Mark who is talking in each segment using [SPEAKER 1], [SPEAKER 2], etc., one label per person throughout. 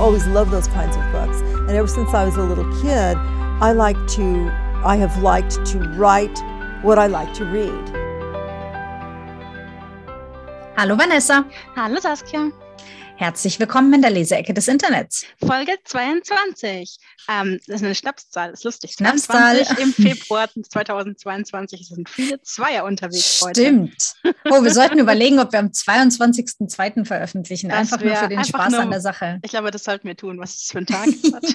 [SPEAKER 1] always loved those kinds of books. And ever since I was a little kid, I like to, I have liked to write what I like to read.
[SPEAKER 2] Hallo Vanessa.
[SPEAKER 3] Hallo Saskia.
[SPEAKER 2] Herzlich willkommen in der Leseecke des Internets.
[SPEAKER 3] Folge 22. Ähm, das ist eine Schnapszahl, das ist lustig.
[SPEAKER 2] Schnapszahl.
[SPEAKER 3] im Februar 2022. Es sind viele Zweier unterwegs
[SPEAKER 2] heute. Stimmt. Oh, wir sollten überlegen, ob wir am 22.02. veröffentlichen. Das einfach nur für den Spaß nur, an der Sache.
[SPEAKER 3] Ich glaube, das sollten wir tun. Was ist für ein Tag ist.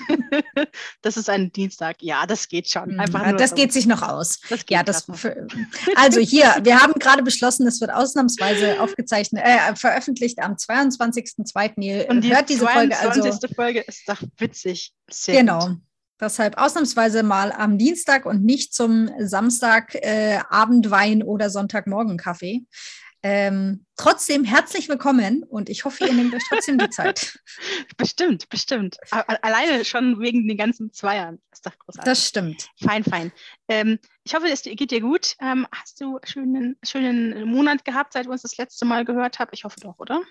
[SPEAKER 3] das ist ein Dienstag. Ja, das geht schon.
[SPEAKER 2] Hm, einfach nur das so. geht sich noch aus. Das ja, das für, also hier, wir haben gerade beschlossen, es wird ausnahmsweise aufgezeichnet, äh, veröffentlicht am 22.02 zweiten. Ihr
[SPEAKER 3] und die hört diese Folge also. Folge ist doch witzig.
[SPEAKER 2] Sehr genau. Gut. Deshalb ausnahmsweise mal am Dienstag und nicht zum Samstag äh, Abendwein oder Sonntagmorgen Kaffee. Ähm, trotzdem herzlich willkommen und ich hoffe, ihr nehmt euch trotzdem die Zeit.
[SPEAKER 3] Bestimmt, bestimmt. Alleine schon wegen den ganzen Zweiern.
[SPEAKER 2] Ist doch großartig. Das stimmt.
[SPEAKER 3] Fein, fein. Ähm, ich hoffe, es geht dir gut. Ähm, hast du einen schönen, schönen Monat gehabt, seit wir uns das letzte Mal gehört haben? Ich hoffe doch, oder?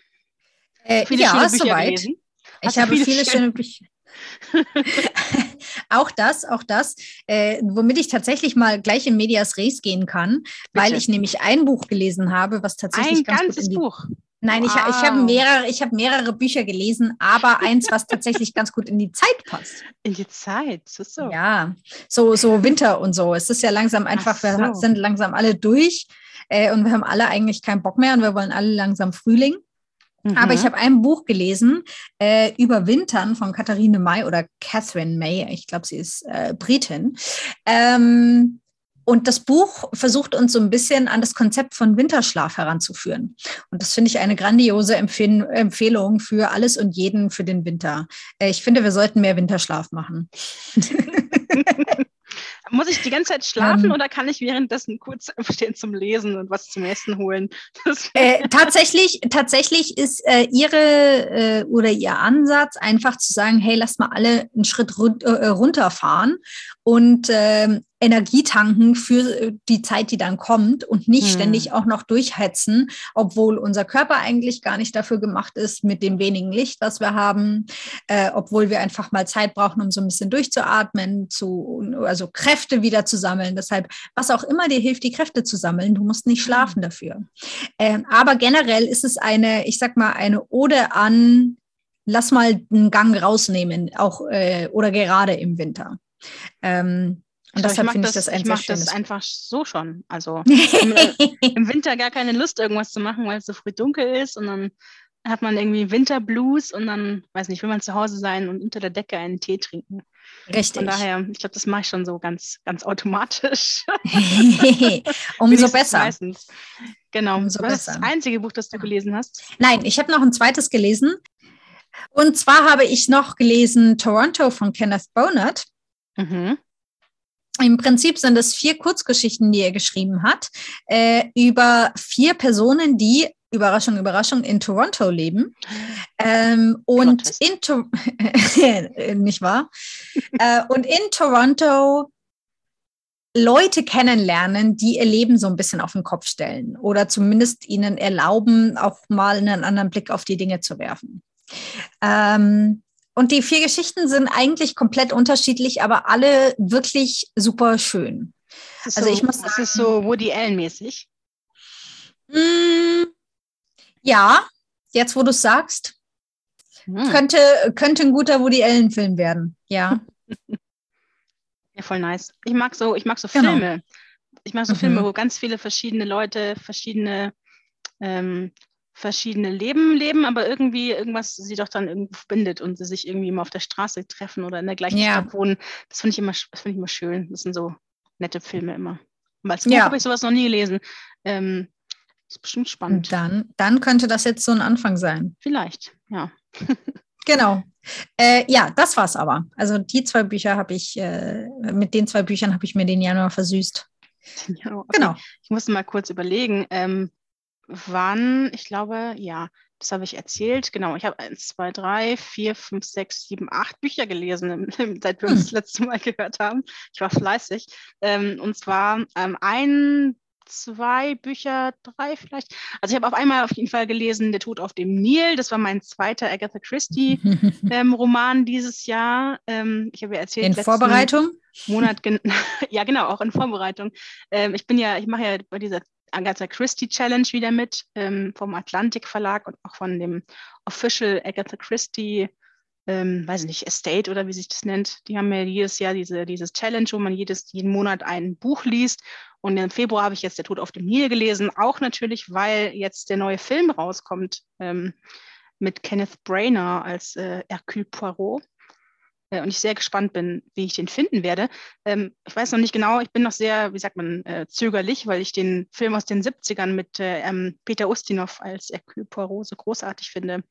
[SPEAKER 2] Äh, viele ja, soweit. Gelesen? Ich habe viele, viele schöne Bücher. auch das, auch das, äh, womit ich tatsächlich mal gleich in Medias Res gehen kann, Bitte. weil ich nämlich ein Buch gelesen habe, was tatsächlich
[SPEAKER 3] ein
[SPEAKER 2] ganz
[SPEAKER 3] ganzes
[SPEAKER 2] gut in
[SPEAKER 3] die, Buch.
[SPEAKER 2] Nein, wow. ich, ich habe mehrere, ich mehrere Bücher gelesen, aber eins, was tatsächlich ganz gut in die Zeit passt.
[SPEAKER 3] In die Zeit, das ist so.
[SPEAKER 2] Ja, so, so Winter und so. Es ist ja langsam einfach, so. wir sind langsam alle durch äh, und wir haben alle eigentlich keinen Bock mehr und wir wollen alle langsam Frühling. Aber ich mhm. habe ein Buch gelesen, äh, Überwintern von Katharine May oder Catherine May. Ich glaube, sie ist äh, Britin. Ähm, und das Buch versucht uns so ein bisschen an das Konzept von Winterschlaf heranzuführen. Und das finde ich eine grandiose Empfehl Empfehlung für alles und jeden für den Winter. Äh, ich finde, wir sollten mehr Winterschlaf machen.
[SPEAKER 3] Muss ich die ganze Zeit schlafen ähm, oder kann ich währenddessen kurz aufstehen zum Lesen und was zum Essen holen?
[SPEAKER 2] Äh, tatsächlich, tatsächlich ist äh, ihre äh, oder ihr Ansatz einfach zu sagen, hey, lass mal alle einen Schritt run äh, runterfahren und ähm, Energie tanken für äh, die Zeit, die dann kommt und nicht hm. ständig auch noch durchhetzen, obwohl unser Körper eigentlich gar nicht dafür gemacht ist mit dem wenigen Licht, was wir haben, äh, obwohl wir einfach mal Zeit brauchen, um so ein bisschen durchzuatmen, zu, also Kräfte wieder zu sammeln. Deshalb, was auch immer dir hilft, die Kräfte zu sammeln, du musst nicht hm. schlafen dafür. Ähm, aber generell ist es eine, ich sag mal, eine Ode an, lass mal einen Gang rausnehmen, auch äh, oder gerade im Winter. Ähm, und
[SPEAKER 3] deshalb finde ich das, ein Ich mache das einfach so schon. Also im, Winter gar keine Lust, irgendwas zu machen, weil es so früh dunkel ist und dann hat man irgendwie Winterblues und dann, weiß nicht, will man zu Hause sein und unter der Decke einen Tee trinken.
[SPEAKER 2] Richtig.
[SPEAKER 3] Von daher, ich glaube, das mache ich schon so ganz, ganz automatisch.
[SPEAKER 2] Umso besser.
[SPEAKER 3] Meistens. Genau. Umso Was besser. ist das einzige Buch, das du gelesen hast?
[SPEAKER 2] Nein, ich habe noch ein zweites gelesen. Und zwar habe ich noch gelesen Toronto von Kenneth Bonert. Mhm. Im Prinzip sind es vier Kurzgeschichten, die er geschrieben hat, äh, über vier Personen, die Überraschung, Überraschung, in Toronto leben. Ähm, und in to nicht wahr? äh, und in Toronto Leute kennenlernen, die ihr Leben so ein bisschen auf den Kopf stellen oder zumindest ihnen erlauben, auch mal einen anderen Blick auf die Dinge zu werfen. Ähm, und die vier Geschichten sind eigentlich komplett unterschiedlich, aber alle wirklich super schön.
[SPEAKER 3] Also so, ich muss sagen, das ist so Woody Allen mäßig.
[SPEAKER 2] Mm, ja, jetzt wo du es sagst, hm. könnte, könnte ein guter Woody Allen Film werden. Ja.
[SPEAKER 3] ja, voll nice. Ich mag so, ich mag so genau. Filme. Ich mag so mhm. Filme, wo ganz viele verschiedene Leute verschiedene ähm, verschiedene Leben leben, aber irgendwie irgendwas sie doch dann irgendwo verbindet und sie sich irgendwie immer auf der Straße treffen oder in der gleichen ja. Stadt wohnen. Das finde ich immer, das finde ich immer schön. Das sind so nette Filme immer. Und als Buch ja. habe ich sowas noch nie gelesen. Ähm, ist bestimmt spannend.
[SPEAKER 2] Dann, dann könnte das jetzt so ein Anfang sein.
[SPEAKER 3] Vielleicht, ja.
[SPEAKER 2] genau. Äh, ja, das war's aber. Also die zwei Bücher habe ich, äh, mit den zwei Büchern habe ich mir den Januar versüßt.
[SPEAKER 3] Ja, okay. Genau. Ich musste mal kurz überlegen. Ähm, wann, ich glaube, ja, das habe ich erzählt. Genau, ich habe eins, zwei, drei, vier, fünf, sechs, sieben, acht Bücher gelesen, seit wir uns hm. das letzte Mal gehört haben. Ich war fleißig. Ähm, und zwar ähm, ein zwei Bücher, drei vielleicht. Also ich habe auf einmal auf jeden Fall gelesen Der Tod auf dem Nil. Das war mein zweiter Agatha Christie-Roman ähm, dieses Jahr. Ähm, ich habe ja erzählt.
[SPEAKER 2] In Vorbereitung?
[SPEAKER 3] Monat, ja genau, auch in Vorbereitung. Ähm, ich bin ja, ich mache ja bei dieser Agatha Christie Challenge wieder mit ähm, vom Atlantik Verlag und auch von dem Official Agatha Christie ähm, weiß nicht, Estate oder wie sich das nennt, die haben ja jedes Jahr diese, dieses Challenge, wo man jedes, jeden Monat ein Buch liest. Und im Februar habe ich jetzt Der Tod auf dem Nil gelesen, auch natürlich, weil jetzt der neue Film rauskommt ähm, mit Kenneth Brainer als äh, Hercule Poirot. Äh, und ich sehr gespannt bin, wie ich den finden werde. Ähm, ich weiß noch nicht genau, ich bin noch sehr, wie sagt man, äh, zögerlich, weil ich den Film aus den 70ern mit äh, ähm, Peter Ustinov als Hercule Poirot so großartig finde.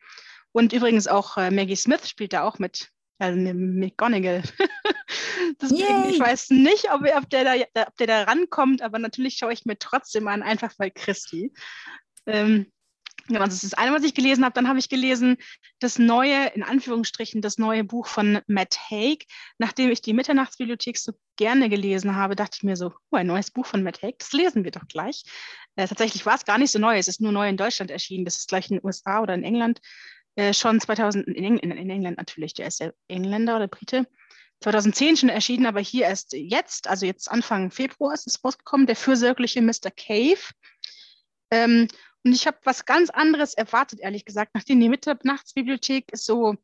[SPEAKER 3] Und übrigens auch äh, Maggie Smith spielt da auch mit. Also McGonagall. Deswegen, ich weiß nicht, ob, ob, der da, ob der da rankommt, aber natürlich schaue ich mir trotzdem an, einfach weil Christi. Ähm, Genau, das ist das eine, was ich gelesen habe. Dann habe ich gelesen das neue, in Anführungsstrichen, das neue Buch von Matt Haig. Nachdem ich die Mitternachtsbibliothek so gerne gelesen habe, dachte ich mir so, oh, ein neues Buch von Matt Haig, das lesen wir doch gleich. Äh, tatsächlich war es gar nicht so neu, es ist nur neu in Deutschland erschienen. Das ist gleich in den USA oder in England äh, schon 2000, in, Eng in, England natürlich, der ist ja Engländer oder Brite, 2010 schon erschienen, aber hier erst jetzt, also jetzt Anfang Februar ist es rausgekommen, der fürsorgliche Mr. Cave. Ähm, und ich habe was ganz anderes erwartet, ehrlich gesagt, nachdem die Mitternachtsbibliothek so,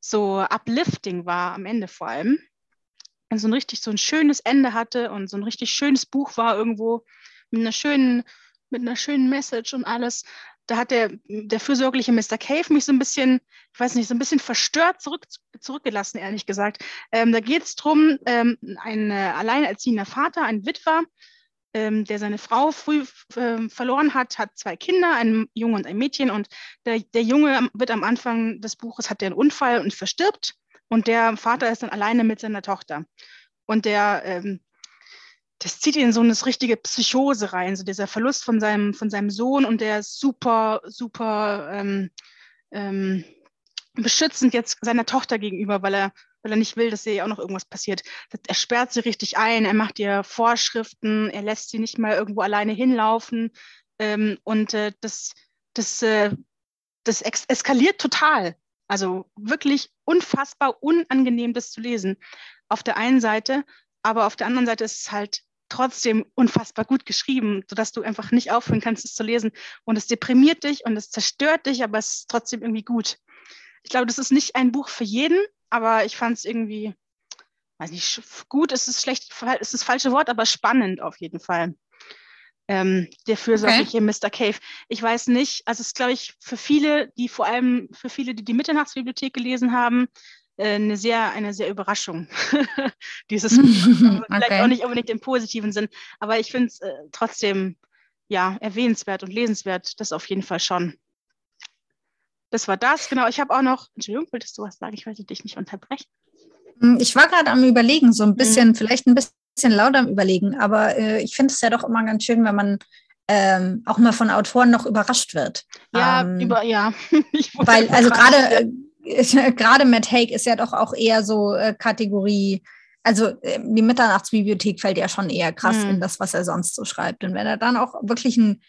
[SPEAKER 3] so uplifting war, am Ende vor allem. Und so ein richtig so ein schönes Ende hatte und so ein richtig schönes Buch war irgendwo mit einer schönen, mit einer schönen Message und alles, da hat der, der fürsorgliche Mr. Cave mich so ein bisschen, ich weiß nicht, so ein bisschen verstört zurück, zurückgelassen, ehrlich gesagt. Ähm, da geht es darum, ähm, ein äh, alleinerziehender Vater, ein Witwer, der seine Frau früh äh, verloren hat, hat zwei Kinder, ein Junge und ein Mädchen. Und der, der Junge wird am Anfang des Buches, hat der einen Unfall und verstirbt. Und der Vater ist dann alleine mit seiner Tochter. Und der ähm, das zieht ihn in so eine richtige Psychose rein, so dieser Verlust von seinem, von seinem Sohn und der ist super, super ähm, ähm, beschützend jetzt seiner Tochter gegenüber, weil er, weil er nicht will, dass ihr auch noch irgendwas passiert. Er sperrt sie richtig ein, er macht ihr Vorschriften, er lässt sie nicht mal irgendwo alleine hinlaufen ähm, und äh, das, das, äh, das eskaliert total. Also wirklich unfassbar unangenehm, das zu lesen. Auf der einen Seite, aber auf der anderen Seite ist es halt trotzdem unfassbar gut geschrieben, sodass du einfach nicht aufhören kannst, es zu lesen. Und es deprimiert dich und es zerstört dich, aber es ist trotzdem irgendwie gut. Ich glaube, das ist nicht ein Buch für jeden, aber ich fand es irgendwie, weiß nicht, gut ist es schlecht, ist das falsche Wort, aber spannend auf jeden Fall. Ähm, der fürsorgliche okay. Mr. Cave. Ich weiß nicht, also es ist, glaube ich, für viele, die vor allem für viele, die die Mitternachtsbibliothek gelesen haben, äh, eine sehr, eine sehr Überraschung. Dieses okay. vielleicht auch nicht unbedingt im positiven Sinn, aber ich finde es äh, trotzdem ja erwähnenswert und lesenswert, das auf jeden Fall schon. Das war das, genau. Ich habe auch noch, Entschuldigung, wolltest du was sagen? Ich wollte dich nicht unterbrechen.
[SPEAKER 2] Hm, ich war gerade am Überlegen, so ein mhm. bisschen, mhm. vielleicht ein bisschen lauter am Überlegen, aber äh, ich finde es ja doch immer ganz schön, wenn man ähm, auch mal von Autoren noch überrascht wird.
[SPEAKER 3] Ja, ähm, über, ja.
[SPEAKER 2] weil, also gerade äh, gerade Matt Haig ist ja doch auch eher so äh, Kategorie, also äh, die Mitternachtsbibliothek fällt ja schon eher krass mhm. in das, was er sonst so schreibt. Und wenn er dann auch wirklich ein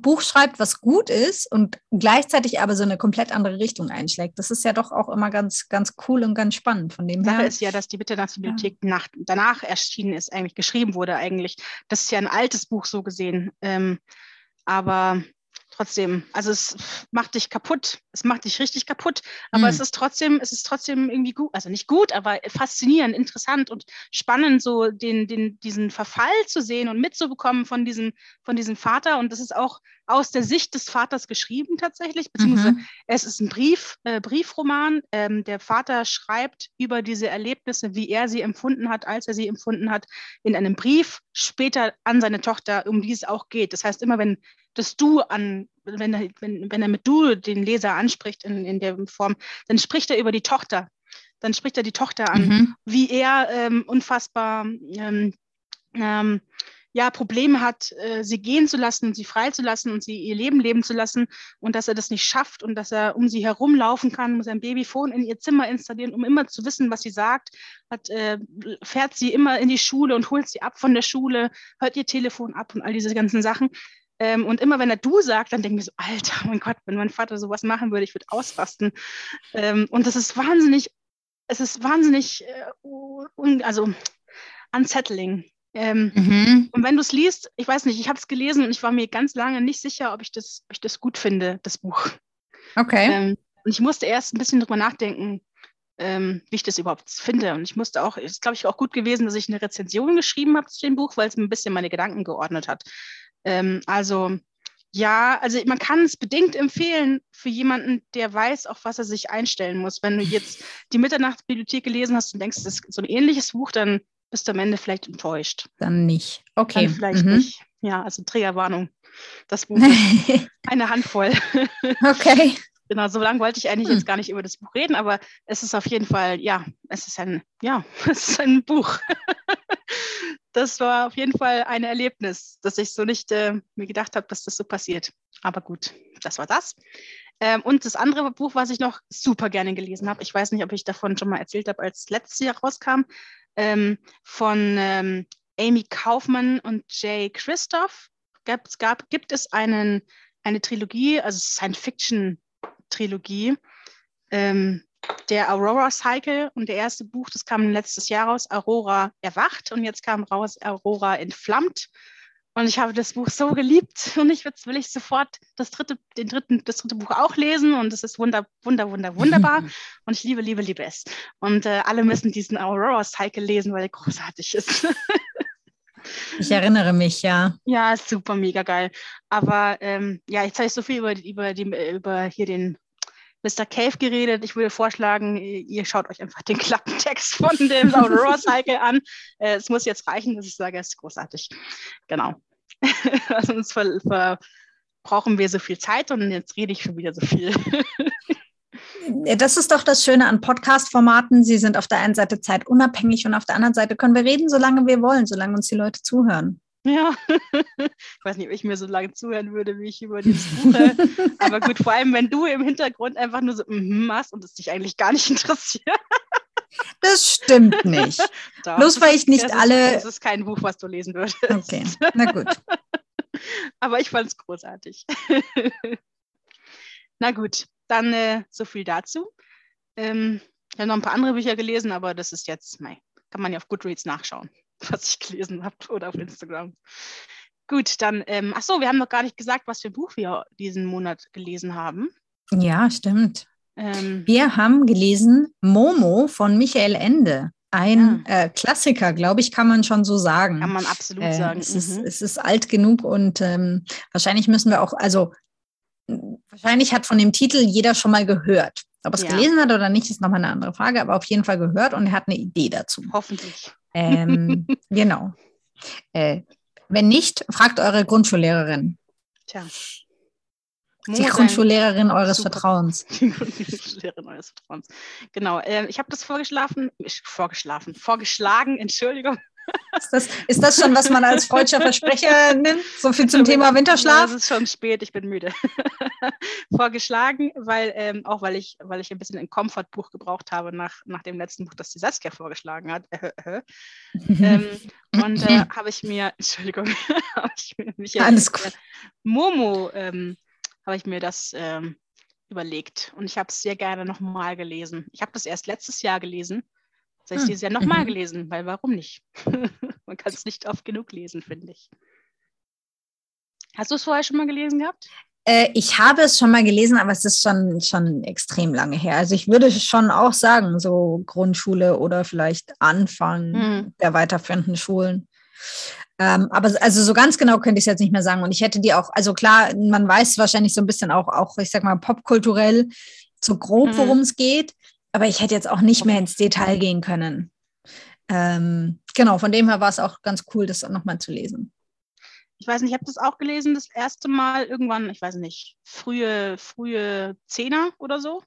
[SPEAKER 2] Buch schreibt, was gut ist und gleichzeitig aber so eine komplett andere Richtung einschlägt. Das ist ja doch auch immer ganz, ganz cool und ganz spannend von dem
[SPEAKER 3] Sache her. ist ja, dass die Mitternachtsbibliothek ja. nach, danach erschienen ist, eigentlich geschrieben wurde eigentlich. Das ist ja ein altes Buch so gesehen. Ähm, aber trotzdem, also es macht dich kaputt, es macht dich richtig kaputt, aber mhm. es ist trotzdem, es ist trotzdem irgendwie gut, also nicht gut, aber faszinierend, interessant und spannend, so den, den, diesen Verfall zu sehen und mitzubekommen von diesem, von diesem Vater. Und das ist auch aus der Sicht des Vaters geschrieben tatsächlich, beziehungsweise mhm. es ist ein Brief, äh, Briefroman. Ähm, der Vater schreibt über diese Erlebnisse, wie er sie empfunden hat, als er sie empfunden hat, in einem Brief später an seine Tochter, um die es auch geht. Das heißt, immer wenn das Du an, wenn er, wenn, wenn er mit Du den Leser anspricht in, in der Form, dann spricht er über die Tochter. Dann spricht er die Tochter an, mhm. wie er ähm, unfassbar ähm, ähm, ja, Probleme hat, äh, sie gehen zu lassen und sie freizulassen und sie ihr Leben leben zu lassen und dass er das nicht schafft und dass er um sie herumlaufen kann, muss ein Babyphone in ihr Zimmer installieren, um immer zu wissen, was sie sagt, hat, äh, fährt sie immer in die Schule und holt sie ab von der Schule, hört ihr Telefon ab und all diese ganzen Sachen. Ähm, und immer wenn er du sagt, dann denken wir so, Alter, mein Gott, wenn mein Vater sowas machen würde, ich würde ausrasten. Ähm, und das ist wahnsinnig, es ist wahnsinnig, äh, un, also unsettling. Ähm, mhm. Und wenn du es liest, ich weiß nicht, ich habe es gelesen und ich war mir ganz lange nicht sicher, ob ich das, ob ich das gut finde, das Buch.
[SPEAKER 2] Okay.
[SPEAKER 3] Ähm, und ich musste erst ein bisschen drüber nachdenken, ähm, wie ich das überhaupt finde. Und ich musste auch, es ist glaube ich auch gut gewesen, dass ich eine Rezension geschrieben habe zu dem Buch, weil es mir ein bisschen meine Gedanken geordnet hat. Ähm, also ja, also man kann es bedingt empfehlen für jemanden, der weiß, auf was er sich einstellen muss. Wenn du jetzt die Mitternachtsbibliothek gelesen hast und denkst, das ist so ein ähnliches Buch, dann bist du am Ende vielleicht enttäuscht.
[SPEAKER 2] Dann nicht. Okay.
[SPEAKER 3] Dann vielleicht mhm. nicht. Ja, also Triggerwarnung. Das Buch eine Handvoll.
[SPEAKER 2] okay.
[SPEAKER 3] Genau, so lange wollte ich eigentlich hm. jetzt gar nicht über das Buch reden, aber es ist auf jeden Fall, ja, es ist ein, ja, es ist ein Buch. das war auf jeden Fall ein Erlebnis, dass ich so nicht äh, mir gedacht habe, dass das so passiert. Aber gut, das war das. Ähm, und das andere Buch, was ich noch super gerne gelesen habe, ich weiß nicht, ob ich davon schon mal erzählt habe, als letztes Jahr rauskam, ähm, von ähm, Amy Kaufmann und Jay Christoph gab, es gab, gibt es einen, eine Trilogie, also Science-Fiction-Trilogie, ähm, der Aurora Cycle und der erste Buch, das kam letztes Jahr raus, Aurora erwacht und jetzt kam raus Aurora entflammt. Und ich habe das Buch so geliebt und ich will ich sofort das dritte, den dritten, das dritte Buch auch lesen und es ist wunder, wunder, wunder, wunderbar und ich liebe, liebe, liebe es. Und äh, alle müssen diesen Aurora Cycle lesen, weil er großartig ist.
[SPEAKER 2] ich erinnere mich, ja.
[SPEAKER 3] Ja, super, mega geil. Aber ähm, ja, jetzt habe ich so viel über, über, die, über hier den Mr. Cave geredet. Ich würde vorschlagen, ihr schaut euch einfach den Klappentext von dem Aurora Cycle an. Äh, es muss jetzt reichen, dass ich sage, es ist großartig. Genau. Sonst ver, ver brauchen wir so viel Zeit und jetzt rede ich schon wieder so viel.
[SPEAKER 2] Das ist doch das Schöne an Podcast-Formaten. Sie sind auf der einen Seite zeitunabhängig und auf der anderen Seite können wir reden, solange wir wollen, solange uns die Leute zuhören.
[SPEAKER 3] Ja, ich weiß nicht, ob ich mir so lange zuhören würde, wie ich über dieses Buch. Aber gut, vor allem, wenn du im Hintergrund einfach nur so mm machst und es dich eigentlich gar nicht interessiert.
[SPEAKER 2] Das stimmt nicht. Doch, Bloß weil ich nicht
[SPEAKER 3] das
[SPEAKER 2] alle.
[SPEAKER 3] Ist, das ist kein Buch, was du lesen würdest.
[SPEAKER 2] Okay, na gut.
[SPEAKER 3] Aber ich fand es großartig. na gut, dann äh, so viel dazu. Ähm, ich habe noch ein paar andere Bücher gelesen, aber das ist jetzt, mei, kann man ja auf Goodreads nachschauen. was ich gelesen habe oder auf Instagram. Gut, dann, ähm, ach so, wir haben noch gar nicht gesagt, was für ein Buch wir diesen Monat gelesen haben.
[SPEAKER 2] Ja, stimmt. Ähm, wir haben gelesen Momo von Michael Ende. Ein ja. äh, Klassiker, glaube ich, kann man schon so sagen.
[SPEAKER 3] Kann man absolut äh, sagen.
[SPEAKER 2] Es, mhm. ist, es ist alt genug und ähm, wahrscheinlich müssen wir auch, also wahrscheinlich hat von dem Titel jeder schon mal gehört. Ob er es ja. gelesen hat oder nicht, ist nochmal eine andere Frage, aber auf jeden Fall gehört und er hat eine Idee dazu.
[SPEAKER 3] Hoffentlich.
[SPEAKER 2] Ähm, genau. Äh, wenn nicht, fragt eure Grundschullehrerin.
[SPEAKER 3] Tja.
[SPEAKER 2] Die Grundschullehrerin eures Super. Vertrauens. Die Grundschullehrerin
[SPEAKER 3] eures Vertrauens. Genau. Äh, ich habe das vorgeschlafen, vorgeschlafen, vorgeschlagen, Entschuldigung.
[SPEAKER 2] Ist das, ist das schon, was man als freudscher Versprecher nimmt? So viel zum Thema Winterschlaf?
[SPEAKER 3] Es ist schon spät, ich bin müde. Vorgeschlagen, weil ähm, auch weil ich, weil ich ein bisschen ein Comfort-Buch gebraucht habe nach, nach dem letzten Buch, das die Saskia vorgeschlagen hat. ähm, und äh, habe ich mir, Entschuldigung, habe ich mir mich
[SPEAKER 2] Alles gut.
[SPEAKER 3] Momo ähm, habe ich mir das ähm, überlegt und ich habe es sehr gerne nochmal gelesen. Ich habe das erst letztes Jahr gelesen das habe ich hm. dieses Jahr nochmal mhm. gelesen, weil warum nicht? Man kann es nicht oft genug lesen, finde ich. Hast du es vorher schon mal gelesen gehabt?
[SPEAKER 2] Äh, ich habe es schon mal gelesen, aber es ist schon, schon extrem lange her. Also ich würde schon auch sagen, so Grundschule oder vielleicht Anfang mhm. der weiterführenden Schulen. Ähm, aber also so ganz genau könnte ich es jetzt nicht mehr sagen. Und ich hätte die auch, also klar, man weiß wahrscheinlich so ein bisschen auch, auch ich sag mal, popkulturell so grob, mhm. worum es geht aber ich hätte jetzt auch nicht mehr ins Detail gehen können. Ähm, genau, von dem her war es auch ganz cool, das nochmal zu lesen.
[SPEAKER 3] Ich weiß nicht, ich habe das auch gelesen, das erste Mal irgendwann, ich weiß nicht, frühe, frühe Zehner oder so.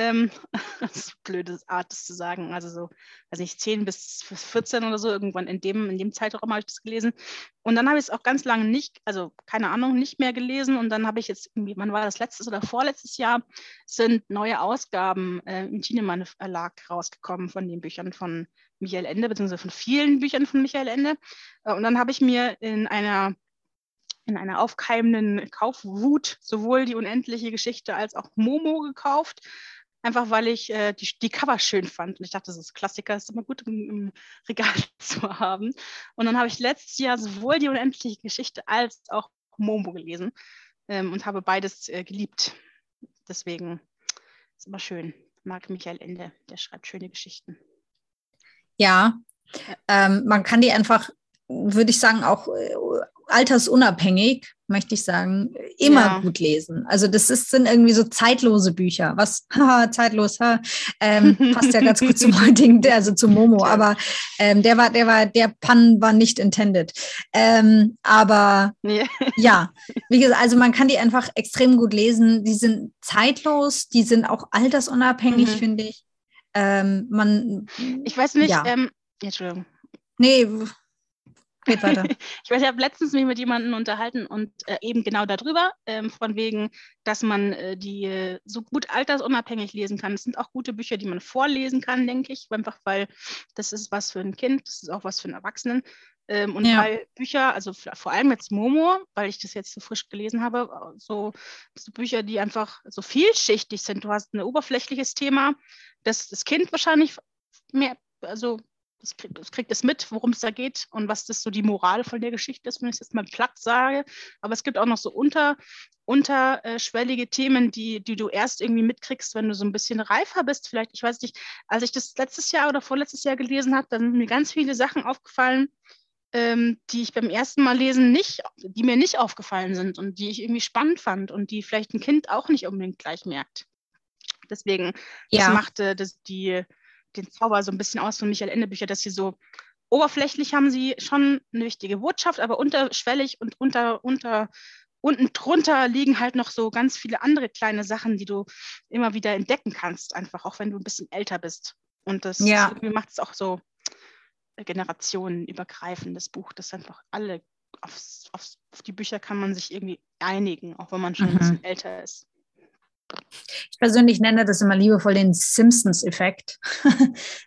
[SPEAKER 3] Ähm, das ist eine blöde Art, das zu sagen. Also so, weiß nicht, 10 bis 14 oder so, irgendwann in dem, in dem Zeitraum habe ich das gelesen. Und dann habe ich es auch ganz lange nicht, also keine Ahnung, nicht mehr gelesen. Und dann habe ich jetzt irgendwie, wann war das letztes oder vorletztes Jahr, sind neue Ausgaben äh, im Tienemann Verlag rausgekommen von den Büchern von Michael Ende, beziehungsweise von vielen Büchern von Michael Ende. Äh, und dann habe ich mir in einer in einer aufkeimenden Kaufwut sowohl die unendliche Geschichte als auch Momo gekauft einfach weil ich äh, die, die Cover schön fand. Und ich dachte, das ist Klassiker, ist immer gut im, im Regal zu haben. Und dann habe ich letztes Jahr sowohl die unendliche Geschichte als auch Momo gelesen ähm, und habe beides äh, geliebt. Deswegen ist immer schön. Mag Michael Ende, der schreibt schöne Geschichten.
[SPEAKER 2] Ja, ähm, man kann die einfach, würde ich sagen, auch äh, altersunabhängig, möchte ich sagen, immer ja. gut lesen. Also das ist, sind irgendwie so zeitlose Bücher. Was, haha, zeitlos, ha, ähm, passt ja ganz gut zum heutigen, also zu Momo, aber ähm, der war, der war, der Pun war nicht intended. Ähm, aber ja. ja, wie gesagt, also man kann die einfach extrem gut lesen. Die sind zeitlos, die sind auch altersunabhängig, mhm. finde ich. Ähm, man,
[SPEAKER 3] ich weiß nicht, ja. ähm, Entschuldigung.
[SPEAKER 2] Nee, Geht weiter.
[SPEAKER 3] ich weiß, ich habe letztens mich mit jemandem unterhalten und äh, eben genau darüber, ähm, von wegen, dass man äh, die äh, so gut altersunabhängig lesen kann. Das sind auch gute Bücher, die man vorlesen kann, denke ich, einfach weil das ist was für ein Kind, das ist auch was für einen Erwachsenen. Ähm, und ja. weil Bücher, also vor allem jetzt Momo, weil ich das jetzt so frisch gelesen habe, so, so Bücher, die einfach so vielschichtig sind. Du hast ein oberflächliches Thema, das das Kind wahrscheinlich mehr, also das kriegt, das kriegt es mit, worum es da geht und was das so die Moral von der Geschichte ist, wenn ich es jetzt mal platt sage. Aber es gibt auch noch so unter, unterschwellige Themen, die, die du erst irgendwie mitkriegst, wenn du so ein bisschen reifer bist. Vielleicht, ich weiß nicht, als ich das letztes Jahr oder vorletztes Jahr gelesen habe, dann sind mir ganz viele Sachen aufgefallen, ähm, die ich beim ersten Mal lesen nicht, die mir nicht aufgefallen sind und die ich irgendwie spannend fand und die vielleicht ein Kind auch nicht unbedingt gleich merkt. Deswegen, ja. das machte das, die, den Zauber so ein bisschen aus von Michael Ende Bücher, dass sie so oberflächlich haben sie schon eine wichtige Botschaft, aber unterschwellig und unter, unter, unten drunter liegen halt noch so ganz viele andere kleine Sachen, die du immer wieder entdecken kannst, einfach auch wenn du ein bisschen älter bist. Und das ja. macht es auch so generationenübergreifendes Buch, das einfach alle aufs, aufs, auf die Bücher kann man sich irgendwie einigen, auch wenn man schon mhm. ein bisschen älter ist.
[SPEAKER 2] Ich persönlich nenne das immer liebevoll den Simpsons-Effekt.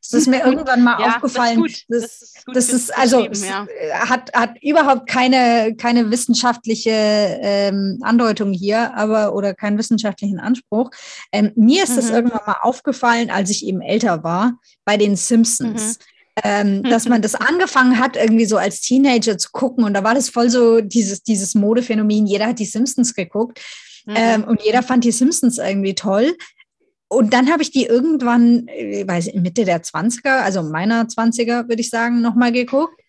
[SPEAKER 2] Es ist mir irgendwann mal ja, aufgefallen. Das ist, das, das ist also ja. hat, hat überhaupt keine, keine wissenschaftliche ähm, Andeutung hier, aber oder keinen wissenschaftlichen Anspruch. Ähm, mir ist mhm. das irgendwann mal aufgefallen, als ich eben älter war, bei den Simpsons. Mhm. Ähm, dass man das angefangen hat, irgendwie so als Teenager zu gucken. Und da war das voll so dieses, dieses Modephänomen. Jeder hat die Simpsons geguckt. Mhm. Ähm, und jeder fand die Simpsons irgendwie toll. Und dann habe ich die irgendwann, ich äh, weiß Mitte der 20er, also meiner 20er, würde ich sagen, nochmal geguckt.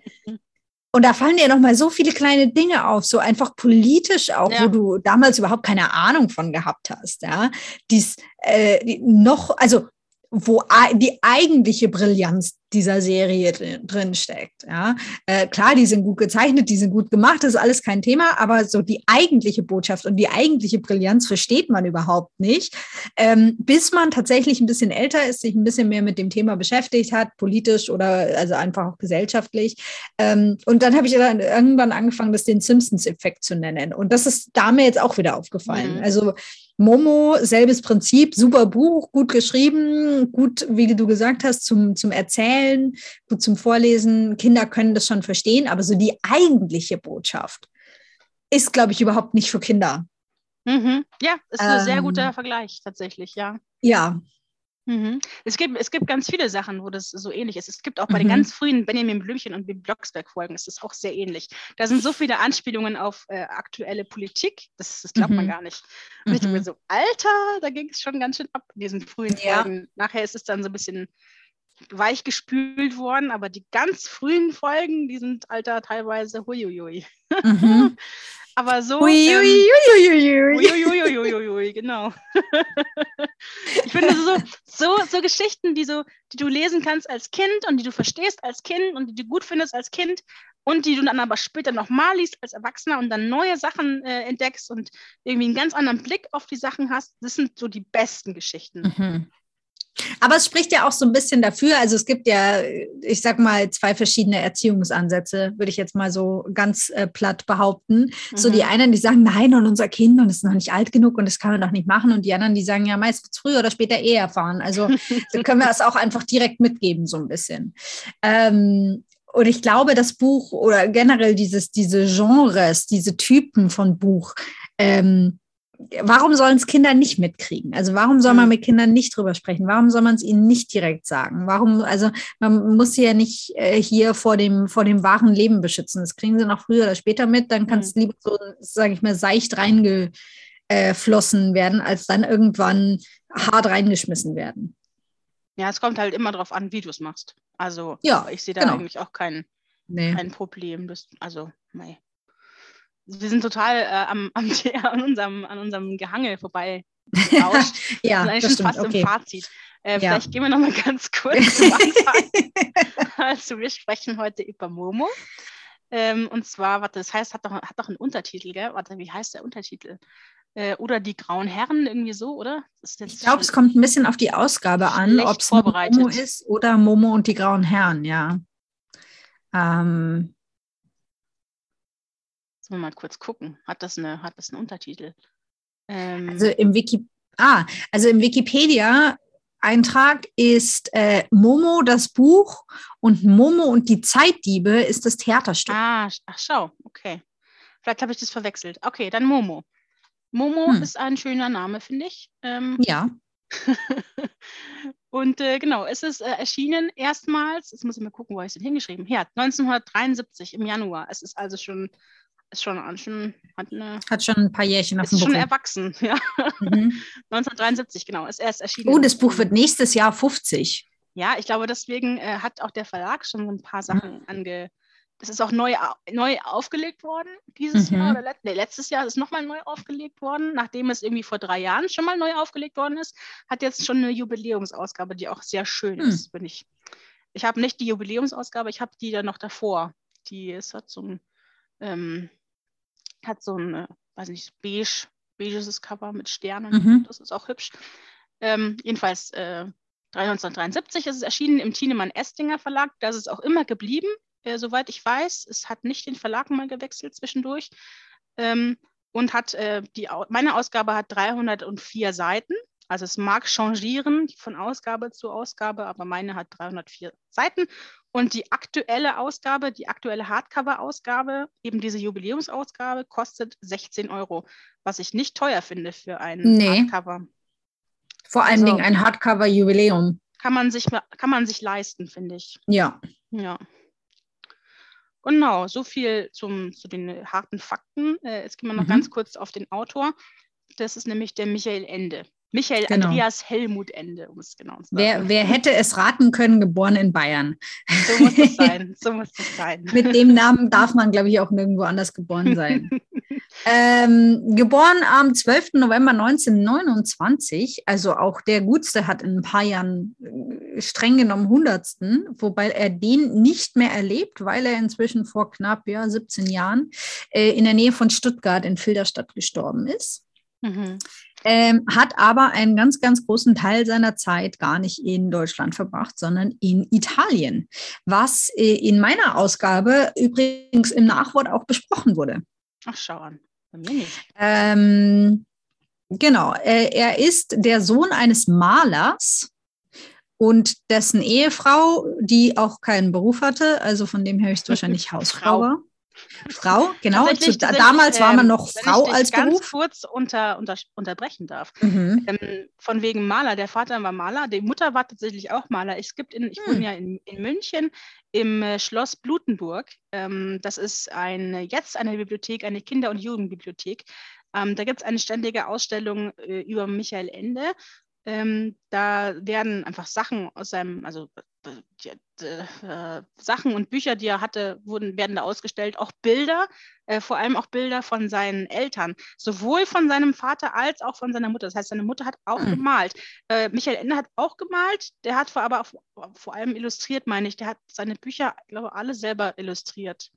[SPEAKER 2] Und da fallen dir nochmal so viele kleine Dinge auf, so einfach politisch auch, ja. wo du damals überhaupt keine Ahnung von gehabt hast. Ja, dies äh, noch, also wo die eigentliche Brillanz dieser Serie drin steckt. Ja, äh, klar, die sind gut gezeichnet, die sind gut gemacht, das ist alles kein Thema, aber so die eigentliche Botschaft und die eigentliche Brillanz versteht man überhaupt nicht, ähm, bis man tatsächlich ein bisschen älter ist, sich ein bisschen mehr mit dem Thema beschäftigt hat, politisch oder also einfach auch gesellschaftlich. Ähm, und dann habe ich dann irgendwann angefangen, das den Simpsons-Effekt zu nennen. Und das ist da mir jetzt auch wieder aufgefallen. Mhm. Also Momo, selbes Prinzip, super Buch, gut geschrieben, gut, wie du gesagt hast, zum, zum Erzählen, gut zum Vorlesen. Kinder können das schon verstehen, aber so die eigentliche Botschaft ist, glaube ich, überhaupt nicht für Kinder.
[SPEAKER 3] Mhm. Ja, ist ein ähm, sehr guter Vergleich tatsächlich, ja.
[SPEAKER 2] Ja,
[SPEAKER 3] Mhm. Es, gibt, es gibt ganz viele Sachen, wo das so ähnlich ist. Es gibt auch bei mhm. den ganz frühen Benjamin Blümchen und Blocksberg-Folgen, ist das auch sehr ähnlich. Da sind so viele Anspielungen auf äh, aktuelle Politik, das, das glaubt mhm. man gar nicht. Und ich denke mir mhm. so, Alter, da ging es schon ganz schön ab in diesen frühen ja. Folgen. Nachher ist es dann so ein bisschen weich gespült worden, aber die ganz frühen Folgen, die sind, Alter, teilweise huiuiui. Mhm. Aber so. Uiuiuiui, genau. ich finde so, so, so Geschichten, die, so, die du lesen kannst als Kind und die du verstehst als Kind und die du gut findest als Kind, und die du dann aber später nochmal liest als Erwachsener und dann neue Sachen äh, entdeckst und irgendwie einen ganz anderen Blick auf die Sachen hast, das sind so die besten Geschichten. Mhm.
[SPEAKER 2] Aber es spricht ja auch so ein bisschen dafür. Also es gibt ja, ich sag mal, zwei verschiedene Erziehungsansätze, würde ich jetzt mal so ganz äh, platt behaupten. Mhm. So die mhm. einen, die sagen, nein, und unser Kind und es ist noch nicht alt genug und das kann man doch nicht machen. Und die anderen, die sagen, ja, meist früher oder später eh erfahren. Also da können wir das auch einfach direkt mitgeben, so ein bisschen. Ähm, und ich glaube, das Buch oder generell dieses, diese Genres, diese Typen von Buch, ähm, warum sollen es Kinder nicht mitkriegen? Also warum soll man mhm. mit Kindern nicht drüber sprechen? Warum soll man es ihnen nicht direkt sagen? Warum, also man muss sie ja nicht äh, hier vor dem, vor dem wahren Leben beschützen. Das kriegen sie noch früher oder später mit, dann kann es mhm. lieber so, sage ich mal, seicht reingeflossen werden, als dann irgendwann hart reingeschmissen werden.
[SPEAKER 3] Ja, es kommt halt immer darauf an, wie du es machst. Also ja, ich sehe da genau. eigentlich auch kein, nee. kein Problem. Das, also, nee wir sind total äh, am, am, an, unserem, an unserem Gehangel vorbei.
[SPEAKER 2] ja,
[SPEAKER 3] das ist schon fast okay. im Fazit. Äh, ja. Vielleicht gehen wir noch mal ganz kurz zum Anfang. also wir sprechen heute über Momo. Ähm, und zwar, warte, das heißt, hat doch, hat doch einen Untertitel, gell? Warte, wie heißt der Untertitel? Äh, oder die grauen Herren, irgendwie so, oder?
[SPEAKER 2] ich glaube, es kommt ein bisschen auf die Ausgabe an, ob es Momo ist oder Momo und die grauen Herren, ja. Ähm,
[SPEAKER 3] Jetzt wir mal kurz gucken. Hat das, eine, hat das einen Untertitel?
[SPEAKER 2] Ähm, also im Wiki ah, also im Wikipedia Eintrag ist äh, Momo das Buch und Momo und die Zeitdiebe ist das Theaterstück.
[SPEAKER 3] Ah, ach schau, okay. Vielleicht habe ich das verwechselt. Okay, dann Momo. Momo hm. ist ein schöner Name, finde ich.
[SPEAKER 2] Ähm, ja.
[SPEAKER 3] und äh, genau, es ist äh, erschienen erstmals, jetzt muss ich mal gucken, wo ich es denn hingeschrieben habe. Ja, 1973 im Januar. Es ist also schon ist schon, schon
[SPEAKER 2] hat, eine, hat schon ein paar Jährchen
[SPEAKER 3] auf dem Buckel. Ist schon erwachsen, ja. Mhm. 1973, genau, ist erst erschienen.
[SPEAKER 2] Oh, das Buch wird nächstes Jahr 50.
[SPEAKER 3] Ja, ich glaube, deswegen äh, hat auch der Verlag schon so ein paar Sachen mhm. ange. Es ist auch neu, neu aufgelegt worden dieses mhm. Jahr oder let nee, letztes Jahr ist es nochmal neu aufgelegt worden, nachdem es irgendwie vor drei Jahren schon mal neu aufgelegt worden ist, hat jetzt schon eine Jubiläumsausgabe, die auch sehr schön mhm. ist, bin ich. Ich habe nicht die Jubiläumsausgabe, ich habe die dann noch davor. Die ist hat so ein ähm, hat so ein, weiß nicht, beige, beiges Cover mit Sternen. Mhm. Das ist auch hübsch. Ähm, jedenfalls äh, 1973 ist es erschienen im Thienemann Estinger Verlag. Da ist es auch immer geblieben, äh, soweit ich weiß. Es hat nicht den Verlag mal gewechselt zwischendurch. Ähm, und hat äh, die, meine Ausgabe hat 304 Seiten. Also es mag changieren von Ausgabe zu Ausgabe, aber meine hat 304 Seiten. Und die aktuelle Ausgabe, die aktuelle Hardcover-Ausgabe, eben diese Jubiläumsausgabe, kostet 16 Euro, was ich nicht teuer finde für ein nee. Hardcover.
[SPEAKER 2] Vor allen also, Dingen ein Hardcover-Jubiläum.
[SPEAKER 3] Kann man sich, kann man sich leisten, finde ich.
[SPEAKER 2] Ja.
[SPEAKER 3] Ja. Genau, so viel zum, zu den harten Fakten. Äh, jetzt gehen wir noch mhm. ganz kurz auf den Autor. Das ist nämlich der Michael Ende. Michael genau. Andreas Helmut Ende, um es genau zu sagen.
[SPEAKER 2] Wer, wer hätte es raten können, geboren in Bayern?
[SPEAKER 3] So muss es sein. So muss es sein.
[SPEAKER 2] Mit dem Namen darf man, glaube ich, auch nirgendwo anders geboren sein. ähm, geboren am 12. November 1929, also auch der Gutste hat in ein paar Jahren äh, streng genommen Hundertsten, wobei er den nicht mehr erlebt, weil er inzwischen vor knapp ja, 17 Jahren äh, in der Nähe von Stuttgart in Filderstadt gestorben ist. Mhm ähm, hat aber einen ganz, ganz großen Teil seiner Zeit gar nicht in Deutschland verbracht, sondern in Italien, was äh, in meiner Ausgabe übrigens im Nachwort auch besprochen wurde.
[SPEAKER 3] Ach, schau an.
[SPEAKER 2] Ähm, genau, äh, er ist der Sohn eines Malers und dessen Ehefrau, die auch keinen Beruf hatte, also von dem her höchstwahrscheinlich Hausfrau war. Frau, genau. Zu, damals war man noch Frau als
[SPEAKER 3] ganz
[SPEAKER 2] Beruf.
[SPEAKER 3] kurz unter, unter, unterbrechen darf. Mhm. Ähm, von wegen Maler. Der Vater war Maler, die Mutter war tatsächlich auch Maler. Es gibt in, ich mhm. wohne ja in, in München im äh, Schloss Blutenburg. Ähm, das ist ein, jetzt eine Bibliothek, eine Kinder- und Jugendbibliothek. Ähm, da gibt es eine ständige Ausstellung äh, über Michael Ende. Ähm, da werden einfach Sachen aus seinem, also äh, Sachen und Bücher, die er hatte, wurden, werden da ausgestellt. Auch Bilder, äh, vor allem auch Bilder von seinen Eltern, sowohl von seinem Vater als auch von seiner Mutter. Das heißt, seine Mutter hat auch mhm. gemalt. Äh, Michael Ende hat auch gemalt, der hat vor, aber auch, vor allem illustriert, meine ich. Der hat seine Bücher, glaube ich, alle selber illustriert.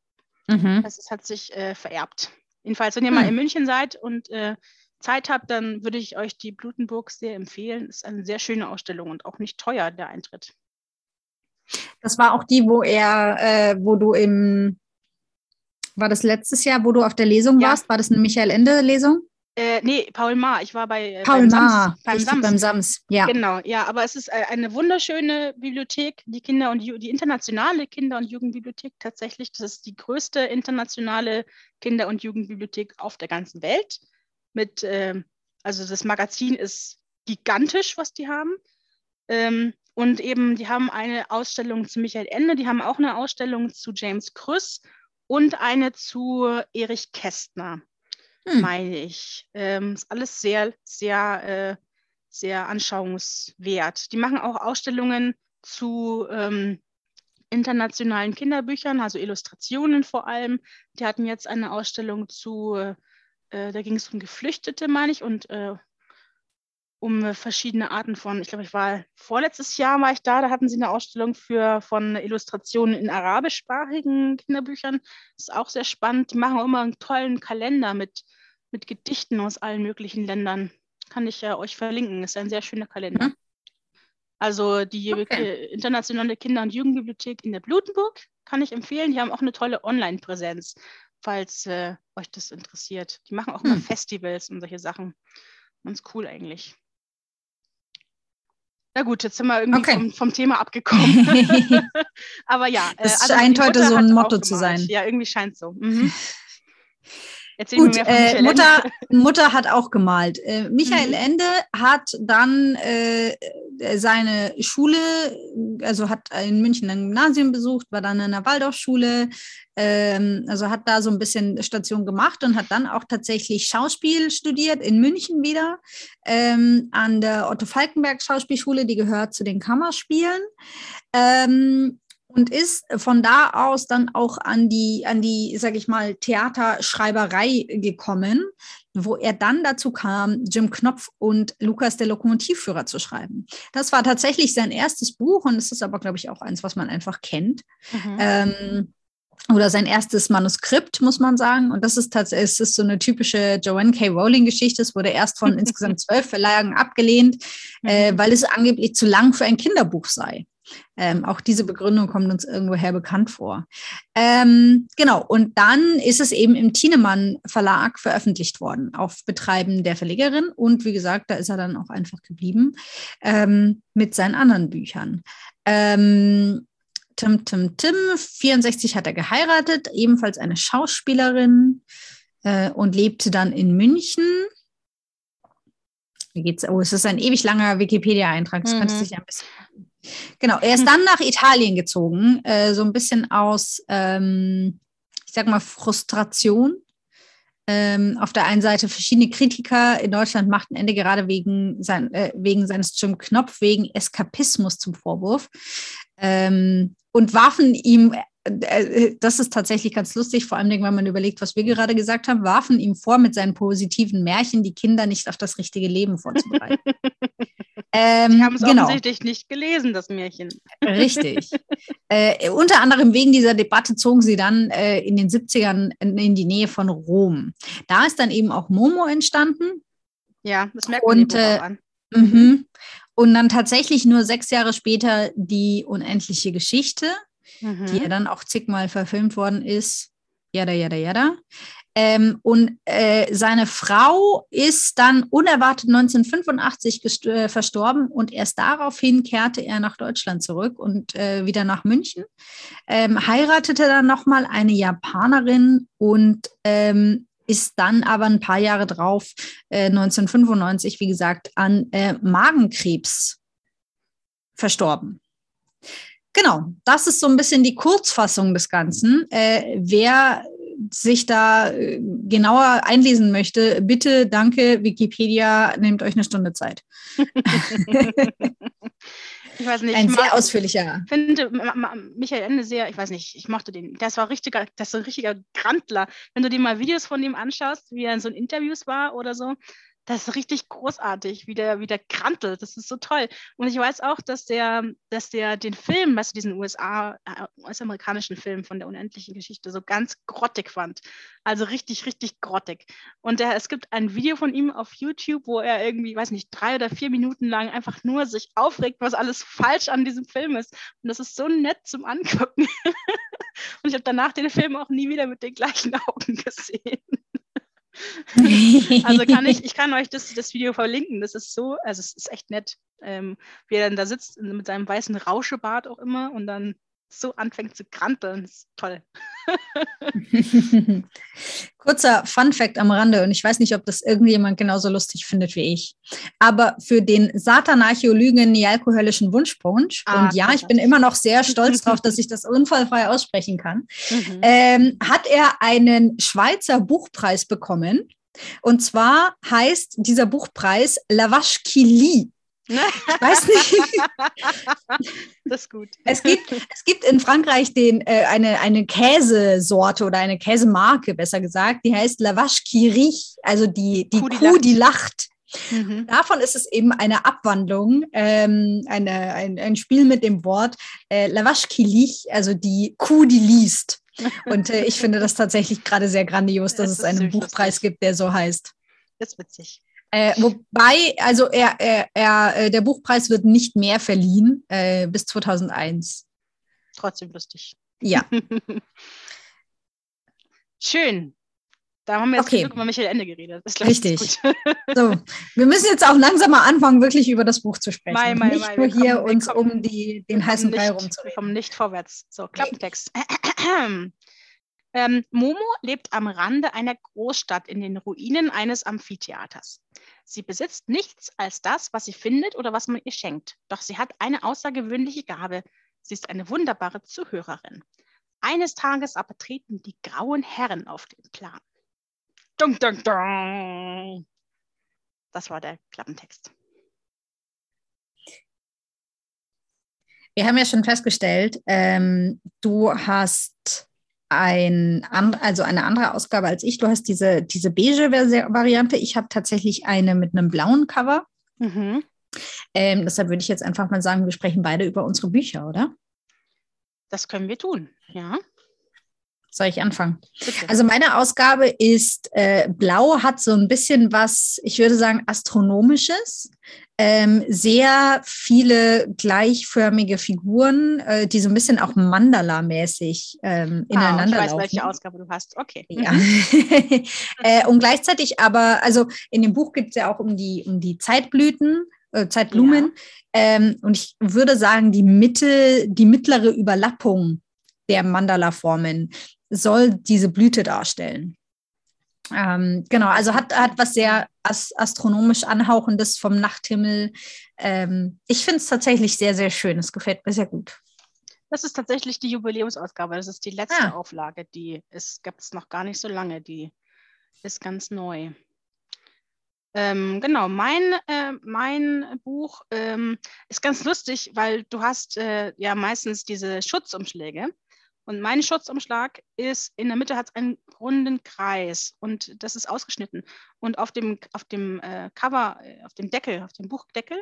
[SPEAKER 3] Mhm. Das ist, hat sich äh, vererbt. Jedenfalls, wenn ihr mhm. mal in München seid und äh, Zeit habt, dann würde ich euch die Blutenburg sehr empfehlen. Ist eine sehr schöne Ausstellung und auch nicht teuer, der Eintritt.
[SPEAKER 2] Das war auch die, wo er, äh, wo du im, war das letztes Jahr, wo du auf der Lesung ja. warst? War das eine Michael Ende-Lesung?
[SPEAKER 3] Äh, nee, Paul Maar. Ich war bei
[SPEAKER 2] äh, Paul beim Sams. Beim Sams. beim Sams.
[SPEAKER 3] Ja. Genau, ja, aber es ist äh, eine wunderschöne Bibliothek, die Kinder- und die internationale Kinder- und Jugendbibliothek tatsächlich. Das ist die größte internationale Kinder- und Jugendbibliothek auf der ganzen Welt. Mit, äh, also das Magazin ist gigantisch, was die haben. Ähm, und eben, die haben eine Ausstellung zu Michael Ende, die haben auch eine Ausstellung zu James Krüss und eine zu Erich Kästner hm. meine ich. Ähm, ist alles sehr, sehr, äh, sehr anschauungswert. Die machen auch Ausstellungen zu ähm, internationalen Kinderbüchern, also Illustrationen vor allem. Die hatten jetzt eine Ausstellung zu, äh, da ging es um Geflüchtete, meine ich, und äh, um verschiedene Arten von, ich glaube, ich war vorletztes Jahr war ich da, da hatten sie eine Ausstellung für von Illustrationen in arabischsprachigen Kinderbüchern. Das ist auch sehr spannend. Die machen auch immer einen tollen Kalender mit mit Gedichten aus allen möglichen Ländern. Kann ich ja euch verlinken. Ist ein sehr schöner Kalender. Mhm. Also die okay. internationale Kinder- und Jugendbibliothek in der Blutenburg kann ich empfehlen. Die haben auch eine tolle Online-Präsenz, falls äh, euch das interessiert. Die machen auch mhm. mal Festivals und solche Sachen. Ganz cool eigentlich. Na gut, jetzt sind wir irgendwie okay. vom, vom, Thema abgekommen. Aber ja.
[SPEAKER 2] Äh, es also scheint heute so ein Motto zu sein.
[SPEAKER 3] Ja, irgendwie scheint es so. Mhm.
[SPEAKER 2] Erzähl Gut, mir von äh, Mutter, Mutter hat auch gemalt. Äh, Michael mhm. Ende hat dann äh, seine Schule, also hat in München ein Gymnasium besucht, war dann in der Waldorfschule, ähm, also hat da so ein bisschen Station gemacht und hat dann auch tatsächlich Schauspiel studiert in München wieder ähm, an der Otto Falkenberg Schauspielschule, die gehört zu den Kammerspielen. Ähm, und ist von da aus dann auch an die, an die, sag ich mal, Theaterschreiberei gekommen, wo er dann dazu kam, Jim Knopf und Lukas der Lokomotivführer zu schreiben. Das war tatsächlich sein erstes Buch und es ist aber, glaube ich, auch eins, was man einfach kennt. Mhm. Ähm, oder sein erstes Manuskript, muss man sagen. Und das ist tatsächlich, es ist so eine typische Joanne K. Rowling-Geschichte. Es wurde erst von insgesamt zwölf Verlagen abgelehnt, äh, mhm. weil es angeblich zu lang für ein Kinderbuch sei. Ähm, auch diese Begründung kommt uns irgendwoher bekannt vor. Ähm, genau, und dann ist es eben im Thienemann Verlag veröffentlicht worden, auf Betreiben der Verlegerin. Und wie gesagt, da ist er dann auch einfach geblieben ähm, mit seinen anderen Büchern. Ähm, Tim, Tim, Tim, 64 hat er geheiratet, ebenfalls eine Schauspielerin äh, und lebte dann in München. Wie geht's? Oh, es ist ein ewig langer Wikipedia-Eintrag. Das mhm. könnte sich ein bisschen Genau, er ist dann nach Italien gezogen, äh, so ein bisschen aus, ähm, ich sag mal, Frustration. Ähm, auf der einen Seite verschiedene Kritiker in Deutschland machten Ende gerade wegen, sein, äh, wegen seines Jim Knopf, wegen Eskapismus zum Vorwurf ähm, und warfen ihm das ist tatsächlich ganz lustig, vor allem, wenn man überlegt, was wir gerade gesagt haben, warfen ihm vor, mit seinen positiven Märchen die Kinder nicht auf das richtige Leben vorzubereiten.
[SPEAKER 3] Ähm, die haben es genau. offensichtlich nicht gelesen, das Märchen.
[SPEAKER 2] Richtig. äh, unter anderem wegen dieser Debatte zogen sie dann äh, in den 70ern in, in, die Nähe von Rom. Da ist dann eben auch Momo entstanden.
[SPEAKER 3] Ja, das merkt man Und, äh, an.
[SPEAKER 2] Mhm. Und dann tatsächlich nur sechs Jahre später die unendliche Geschichte, mhm. die ja dann auch zigmal verfilmt worden ist. Jada, jada, jada. Ähm, und äh, seine Frau ist dann unerwartet 1985 äh, verstorben und erst daraufhin kehrte er nach Deutschland zurück und äh, wieder nach München. Ähm, heiratete dann nochmal eine Japanerin und ähm, ist dann aber ein paar Jahre drauf, 1995, äh, wie gesagt, an äh, Magenkrebs verstorben. Genau, das ist so ein bisschen die Kurzfassung des Ganzen. Äh, wer sich da äh, genauer einlesen möchte, bitte, danke, Wikipedia, nehmt euch eine Stunde Zeit.
[SPEAKER 3] ich weiß nicht.
[SPEAKER 2] Ein sehr ausführlicher.
[SPEAKER 3] Ich finde Michael Ende sehr, ich weiß nicht, ich mochte den. Das war richtiger, das ist ein richtiger Grandler. Wenn du dir mal Videos von ihm anschaust, wie er in so Interviews war oder so, das ist richtig großartig, wie der, wie der krantelt. Das ist so toll. Und ich weiß auch, dass der, dass der den Film, weißt du, diesen USA, äh, US-amerikanischen Film von der unendlichen Geschichte so ganz grottig fand. Also richtig, richtig grottig. Und der, es gibt ein Video von ihm auf YouTube, wo er irgendwie, weiß nicht, drei oder vier Minuten lang einfach nur sich aufregt, was alles falsch an diesem Film ist. Und das ist so nett zum Angucken. Und ich habe danach den Film auch nie wieder mit den gleichen Augen gesehen also kann ich, ich kann euch das, das Video verlinken. Das ist so, also es ist echt nett, ähm, wie er dann da sitzt mit seinem weißen Rauschebart auch immer und dann so anfängt zu kranteln. Ist toll.
[SPEAKER 2] Kurzer Fun Fact am Rande und ich weiß nicht, ob das irgendjemand genauso lustig findet wie ich. Aber für den Satanarcheolygen Nialkohölischen Wunschpunsch, ah, und ja, ich bin immer noch sehr stolz darauf, dass ich das unfallfrei aussprechen kann, mhm. ähm, hat er einen Schweizer Buchpreis bekommen. Und zwar heißt dieser Buchpreis Lavache Kili. Ich weiß nicht.
[SPEAKER 3] Das ist gut.
[SPEAKER 2] Es gibt, es gibt in Frankreich den, äh, eine, eine Käsesorte oder eine Käsemarke, besser gesagt, die heißt La Vache qui rit, also die, die Kuh, die Kuh, lacht. Die lacht. Mhm. Davon ist es eben eine Abwandlung, ähm, eine, ein, ein Spiel mit dem Wort äh, La Vache qui lit, also die Kuh, die liest. Und äh, ich finde das tatsächlich gerade sehr grandios, dass das es einen Buchpreis lustig. gibt, der so heißt.
[SPEAKER 3] Das ist witzig.
[SPEAKER 2] Äh, wobei, also er, er, er, äh, der Buchpreis wird nicht mehr verliehen äh, bis 2001.
[SPEAKER 3] Trotzdem lustig.
[SPEAKER 2] Ja.
[SPEAKER 3] Schön. Da haben wir jetzt okay. über Michael Ende geredet.
[SPEAKER 2] Richtig. so, wir müssen jetzt auch langsam mal anfangen, wirklich über das Buch zu sprechen. Mai, mai, nicht mai. nur hier kommen, uns kommen, um die, den heißen Brei rumzureden.
[SPEAKER 3] Wir kommen nicht vorwärts. So, Klappentext. Ähm, Momo lebt am Rande einer Großstadt in den Ruinen eines Amphitheaters. Sie besitzt nichts als das, was sie findet oder was man ihr schenkt. Doch sie hat eine außergewöhnliche Gabe. Sie ist eine wunderbare Zuhörerin. Eines Tages aber treten die grauen Herren auf den Plan. Dun, dun, dun. Das war der Klappentext.
[SPEAKER 2] Wir haben ja schon festgestellt, ähm, du hast ein, also eine andere Ausgabe als ich. Du hast diese, diese beige Variante. Ich habe tatsächlich eine mit einem blauen Cover. Mhm. Ähm, deshalb würde ich jetzt einfach mal sagen, wir sprechen beide über unsere Bücher, oder?
[SPEAKER 3] Das können wir tun, ja.
[SPEAKER 2] Soll ich anfangen? Bitte. Also meine Ausgabe ist äh, blau, hat so ein bisschen was, ich würde sagen, astronomisches ähm, sehr viele gleichförmige Figuren, äh, die so ein bisschen auch Mandala-mäßig ähm, ineinander ah, ich weiß, laufen.
[SPEAKER 3] welche Ausgabe du hast. Okay.
[SPEAKER 2] Ja. Äh, und gleichzeitig aber, also in dem Buch geht es ja auch um die, um die Zeitblüten, äh, Zeitblumen. Ja. Ähm, und ich würde sagen, die Mitte, die mittlere Überlappung der Mandala-Formen soll diese Blüte darstellen. Ähm, genau, also hat, hat was sehr as astronomisch Anhauchendes vom Nachthimmel. Ähm, ich finde es tatsächlich sehr, sehr schön. Es gefällt mir sehr gut.
[SPEAKER 3] Das ist tatsächlich die Jubiläumsausgabe. Das ist die letzte ah. Auflage. Die gibt es noch gar nicht so lange. Die ist ganz neu. Ähm, genau, mein, äh, mein Buch ähm, ist ganz lustig, weil du hast äh, ja meistens diese Schutzumschläge und mein Schutzumschlag ist, in der Mitte hat es einen runden Kreis und das ist ausgeschnitten. Und auf dem, auf dem äh, Cover, äh, auf dem Deckel, auf dem Buchdeckel,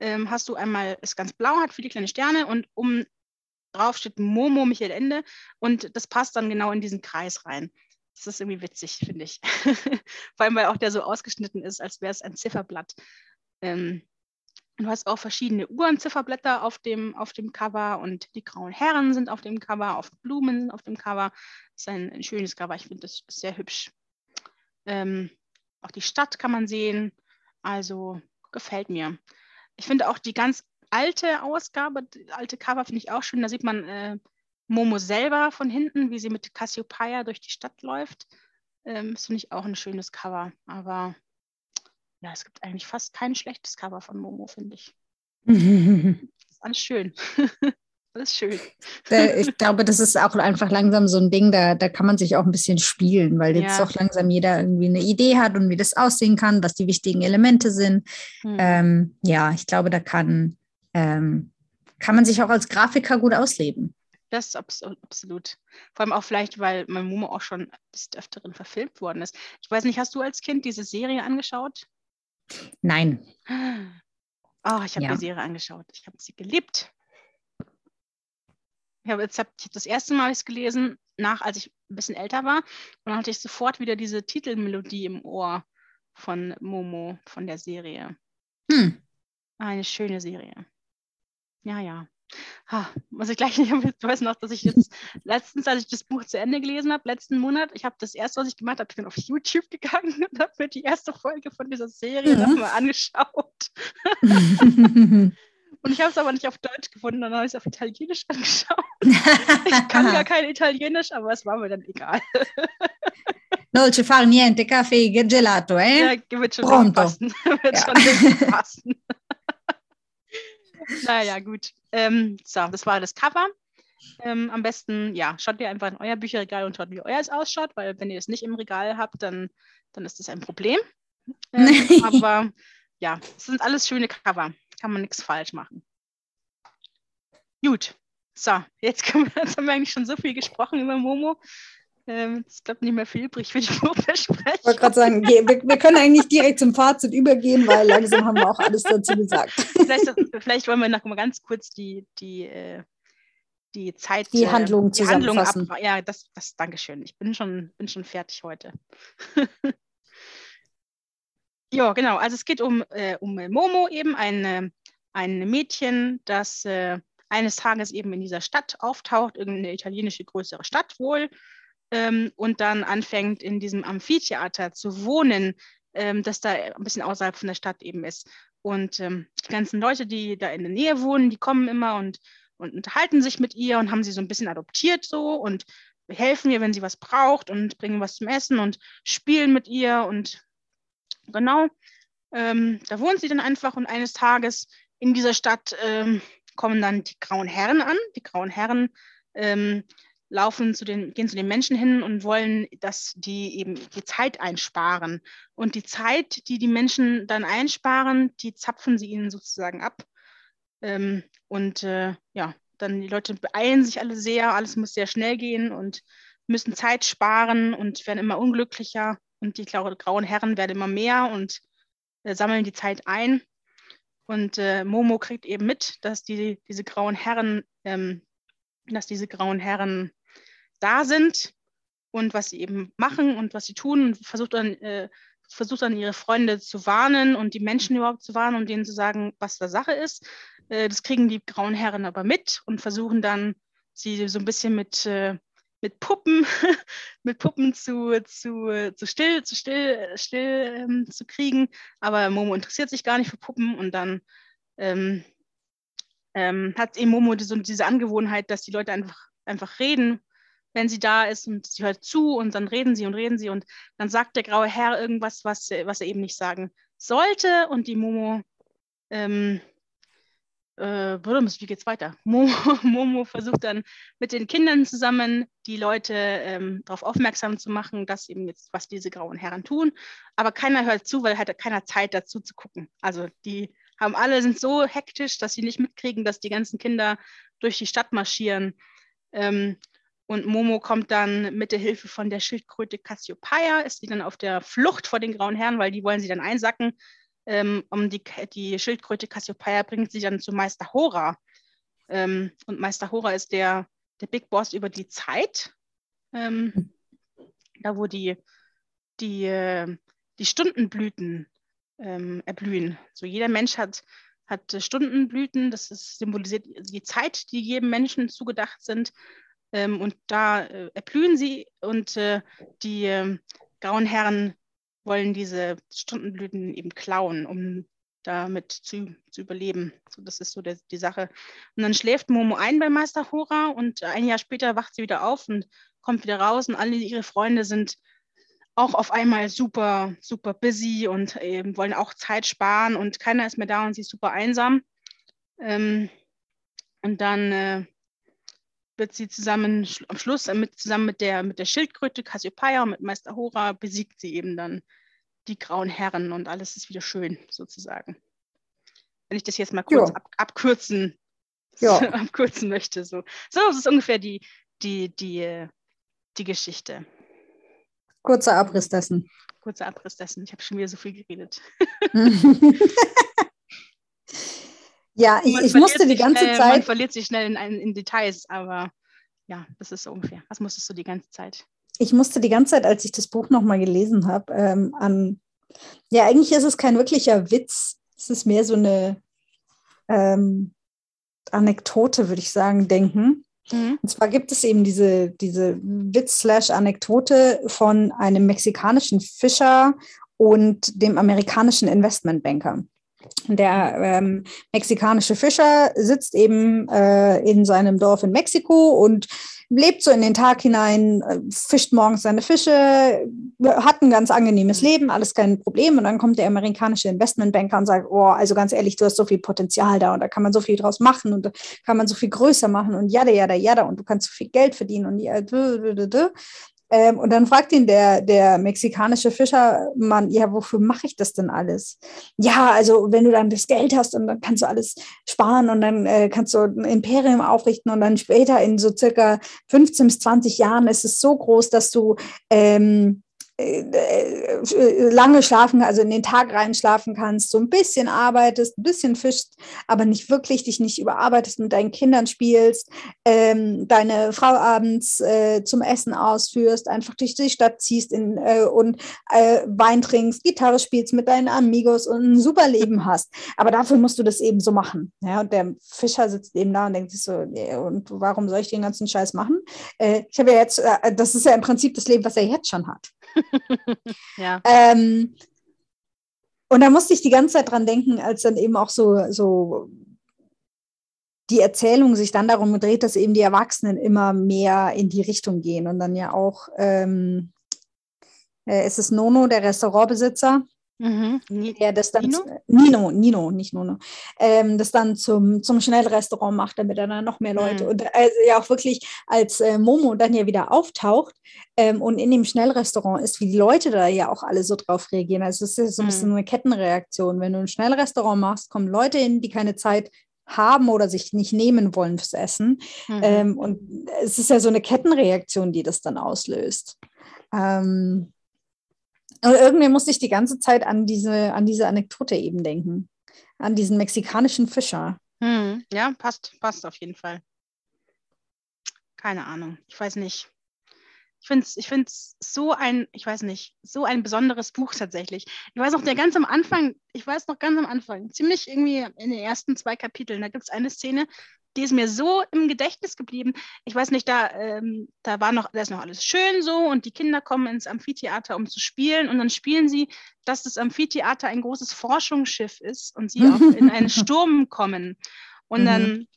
[SPEAKER 3] ähm, hast du einmal, ist ganz blau, hat viele kleine Sterne und um drauf steht Momo Michael Ende und das passt dann genau in diesen Kreis rein. Das ist irgendwie witzig, finde ich. Vor allem, weil auch der so ausgeschnitten ist, als wäre es ein Zifferblatt. Ähm, Du hast auch verschiedene Uhrenzifferblätter auf dem, auf dem Cover und die grauen Herren sind auf dem Cover, auf Blumen sind auf dem Cover. Das ist ein, ein schönes Cover, ich finde das sehr hübsch. Ähm, auch die Stadt kann man sehen, also gefällt mir. Ich finde auch die ganz alte Ausgabe, die alte Cover finde ich auch schön. Da sieht man äh, Momo selber von hinten, wie sie mit Cassiopeia durch die Stadt läuft. Ähm, das finde ich auch ein schönes Cover, aber ja, es gibt eigentlich fast kein schlechtes Cover von Momo, finde ich. das ist alles schön. alles schön.
[SPEAKER 2] ich glaube, das ist auch einfach langsam so ein Ding, da, da kann man sich auch ein bisschen spielen, weil jetzt ja. doch langsam jeder irgendwie eine Idee hat und wie das aussehen kann, was die wichtigen Elemente sind. Hm. Ähm, ja, ich glaube, da kann, ähm, kann man sich auch als Grafiker gut ausleben.
[SPEAKER 3] Das ist absolut. Vor allem auch vielleicht, weil mein Momo auch schon des Öfteren verfilmt worden ist. Ich weiß nicht, hast du als Kind diese Serie angeschaut?
[SPEAKER 2] Nein.
[SPEAKER 3] Oh, ich habe ja. die Serie angeschaut. Ich habe sie geliebt. Ich habe hab ich das erste Mal es gelesen, nach als ich ein bisschen älter war. Und dann hatte ich sofort wieder diese Titelmelodie im Ohr von Momo, von der Serie. Hm. Eine schöne Serie. Ja, ja. Ha, muss ich gleich nicht, ich weiß noch, dass ich jetzt letztens, als ich das Buch zu Ende gelesen habe, letzten Monat, ich habe das erste, was ich gemacht habe, ich bin auf YouTube gegangen und habe mir die erste Folge von dieser Serie mhm. nochmal angeschaut. und ich habe es aber nicht auf Deutsch gefunden, dann habe ich es auf Italienisch angeschaut. ich kann gar kein Italienisch, aber es war mir dann egal.
[SPEAKER 2] Dolce far niente, caffè, gelato, eh?
[SPEAKER 3] Ja, wird schon Pronto. passen. wird ja. schon passen. Naja, gut. Ähm, so, das war das Cover. Ähm, am besten, ja, schaut ihr einfach in euer Bücherregal und schaut, wie euer ausschaut, weil wenn ihr es nicht im Regal habt, dann, dann ist das ein Problem. Ähm, aber ja, es sind alles schöne Cover. Kann man nichts falsch machen. Gut. So, jetzt, wir, jetzt haben wir eigentlich schon so viel gesprochen über Momo. Ähm, es bleibt nicht mehr viel übrig für die Buchbesprechung.
[SPEAKER 2] Ich wollte gerade sagen, wir, wir, können eigentlich direkt zum Fazit übergehen, weil langsam haben wir auch alles dazu gesagt.
[SPEAKER 3] Vielleicht, vielleicht wollen wir noch mal ganz kurz die, die, äh, die Zeit.
[SPEAKER 2] Die Handlung die zusammenfassen. Handlung
[SPEAKER 3] ab, ja, das, das Dankeschön. Ich bin schon, bin schon fertig heute. ja, genau. Also es geht um, äh, um Momo eben, ein, ein Mädchen, das äh, eines Tages eben in dieser Stadt auftaucht, irgendeine italienische größere Stadt wohl ähm, und dann anfängt in diesem Amphitheater zu wohnen, ähm, das da ein bisschen außerhalb von der Stadt eben ist. Und ähm, die ganzen Leute, die da in der Nähe wohnen, die kommen immer und, und unterhalten sich mit ihr und haben sie so ein bisschen adoptiert so und helfen ihr, wenn sie was braucht und bringen was zum Essen und spielen mit ihr und genau, ähm, da wohnt sie dann einfach und eines Tages in dieser Stadt ähm, kommen dann die grauen Herren an. Die grauen Herren ähm, laufen zu den, gehen zu den Menschen hin und wollen, dass die eben die Zeit einsparen. Und die Zeit, die die Menschen dann einsparen, die zapfen sie ihnen sozusagen ab. Ähm, und äh, ja, dann die Leute beeilen sich alle sehr, alles muss sehr schnell gehen und müssen Zeit sparen und werden immer unglücklicher. Und die grauen Herren werden immer mehr und äh, sammeln die Zeit ein. Und äh, Momo kriegt eben mit, dass die, diese grauen Herren, ähm, dass diese grauen Herren da sind und was sie eben machen und was sie tun und versucht dann, äh, versucht dann ihre Freunde zu warnen und die Menschen überhaupt zu warnen und denen zu sagen, was da Sache ist. Äh, das kriegen die grauen Herren aber mit und versuchen dann, sie so ein bisschen mit, äh, mit Puppen, mit Puppen zu, zu, zu still, zu still, still ähm, zu kriegen. Aber Momo interessiert sich gar nicht für Puppen und dann ähm, ähm, hat eben Momo diese, diese Angewohnheit, dass die Leute einfach, einfach reden wenn sie da ist und sie hört zu und dann reden sie und reden sie und dann sagt der graue Herr irgendwas, was, was er eben nicht sagen sollte und die Momo, ähm, äh, wie geht's weiter? Momo, Momo, versucht dann mit den Kindern zusammen die Leute ähm, darauf aufmerksam zu machen, dass eben jetzt, was diese grauen Herren tun, aber keiner hört zu, weil hat keiner Zeit dazu zu gucken. Also die haben alle, sind so hektisch, dass sie nicht mitkriegen, dass die ganzen Kinder durch die Stadt marschieren. Ähm, und Momo kommt dann mit der Hilfe von der Schildkröte Cassiopeia, ist sie dann auf der Flucht vor den grauen Herren, weil die wollen sie dann einsacken. Ähm, um die, die Schildkröte Cassiopeia bringt sie dann zu Meister Hora. Ähm, und Meister Hora ist der, der Big Boss über die Zeit. Ähm, da wo die, die, äh, die Stundenblüten ähm, erblühen. So jeder Mensch hat, hat Stundenblüten, das ist, symbolisiert die Zeit, die jedem Menschen zugedacht sind. Ähm, und da äh, erblühen sie und äh, die äh, grauen Herren wollen diese Stundenblüten eben klauen, um damit zu, zu überleben. So, das ist so der, die Sache. Und dann schläft Momo ein bei Meister Hora und ein Jahr später wacht sie wieder auf und kommt wieder raus und alle ihre Freunde sind auch auf einmal super, super busy und ähm, wollen auch Zeit sparen und keiner ist mehr da und sie ist super einsam. Ähm, und dann äh, wird sie zusammen am Schluss äh, mit, zusammen mit der, mit der Schildkröte Cassiopeia und mit Meister Hora besiegt sie eben dann die grauen Herren und alles ist wieder schön sozusagen. Wenn ich das jetzt mal kurz ab, abkürzen, abkürzen möchte. So. so das ist ungefähr die, die, die, die Geschichte.
[SPEAKER 2] Kurzer Abriss dessen.
[SPEAKER 3] kurzer Abriss dessen. Ich habe schon wieder so viel geredet.
[SPEAKER 2] ja, ich, ich musste die ganze
[SPEAKER 3] schnell,
[SPEAKER 2] Zeit.
[SPEAKER 3] Man verliert sich schnell in, in Details, aber ja, das ist so ungefähr. Was musstest du die ganze Zeit?
[SPEAKER 2] Ich musste die ganze Zeit, als ich das Buch nochmal gelesen habe, ähm, an. Ja, eigentlich ist es kein wirklicher Witz. Es ist mehr so eine ähm, Anekdote, würde ich sagen, denken. Mhm. Und zwar gibt es eben diese, diese Witz-Anekdote von einem mexikanischen Fischer und dem amerikanischen Investmentbanker. Der ähm, mexikanische Fischer sitzt eben äh, in seinem Dorf in Mexiko und lebt so in den Tag hinein, äh, fischt morgens seine Fische, hat ein ganz angenehmes Leben, alles kein Problem. Und dann kommt der amerikanische Investmentbanker und sagt, oh, also ganz ehrlich, du hast so viel Potenzial da und da kann man so viel draus machen und da kann man so viel größer machen und jada, jada, jada und du kannst so viel Geld verdienen und ja, ähm, und dann fragt ihn der, der mexikanische Fischermann, ja, wofür mache ich das denn alles? Ja, also wenn du dann das Geld hast und dann kannst du alles sparen und dann äh, kannst du ein Imperium aufrichten und dann später in so circa 15 bis 20 Jahren ist es so groß, dass du ähm, äh, äh, lange schlafen, also in den Tag rein schlafen kannst, so ein bisschen arbeitest, ein bisschen fischst, aber nicht wirklich, dich nicht überarbeitest, mit deinen Kindern spielst, ähm, deine Frau abends äh, zum Essen ausführst, einfach durch die Stadt ziehst in, äh, und äh, Wein trinkst, Gitarre spielst mit deinen Amigos und ein super Leben hast. Aber dafür musst du das eben so machen. Ja? Und der Fischer sitzt eben da und denkt sich so, nee, und warum soll ich den ganzen Scheiß machen? Äh, ich habe ja jetzt, das ist ja im Prinzip das Leben, was er jetzt schon hat. ja. Ähm, und da musste ich die ganze Zeit dran denken, als dann eben auch so, so die Erzählung sich dann darum dreht, dass eben die Erwachsenen immer mehr in die Richtung gehen und dann ja auch, ähm, äh, ist es Nono, der Restaurantbesitzer, Mhm. Der das dann Nino? Nino, Nino, nicht Nono, ähm, das dann zum, zum Schnellrestaurant macht, damit er dann noch mehr Leute mhm. und also ja auch wirklich als äh, Momo dann ja wieder auftaucht ähm, und in dem Schnellrestaurant ist, wie die Leute da ja auch alle so drauf reagieren. Also es ist so ein bisschen mhm. eine Kettenreaktion. Wenn du ein Schnellrestaurant machst, kommen Leute hin, die keine Zeit haben oder sich nicht nehmen wollen fürs Essen. Mhm. Ähm, und es ist ja so eine Kettenreaktion, die das dann auslöst. Ähm, und irgendwie musste ich die ganze Zeit an diese, an diese Anekdote eben denken. An diesen mexikanischen Fischer.
[SPEAKER 3] Hm, ja, passt, passt auf jeden Fall. Keine Ahnung. Ich weiß nicht. Ich finde es ich find's so ein, ich weiß nicht, so ein besonderes Buch tatsächlich. Ich weiß noch, der ganz am Anfang, ich weiß noch ganz am Anfang, ziemlich irgendwie in den ersten zwei Kapiteln, da gibt es eine Szene, die ist mir so im Gedächtnis geblieben. Ich weiß nicht, da, ähm, da war noch, da ist noch alles schön so und die Kinder kommen ins Amphitheater, um zu spielen und dann spielen sie, dass das Amphitheater ein großes Forschungsschiff ist und sie auch in einen Sturm kommen. Und dann, mhm.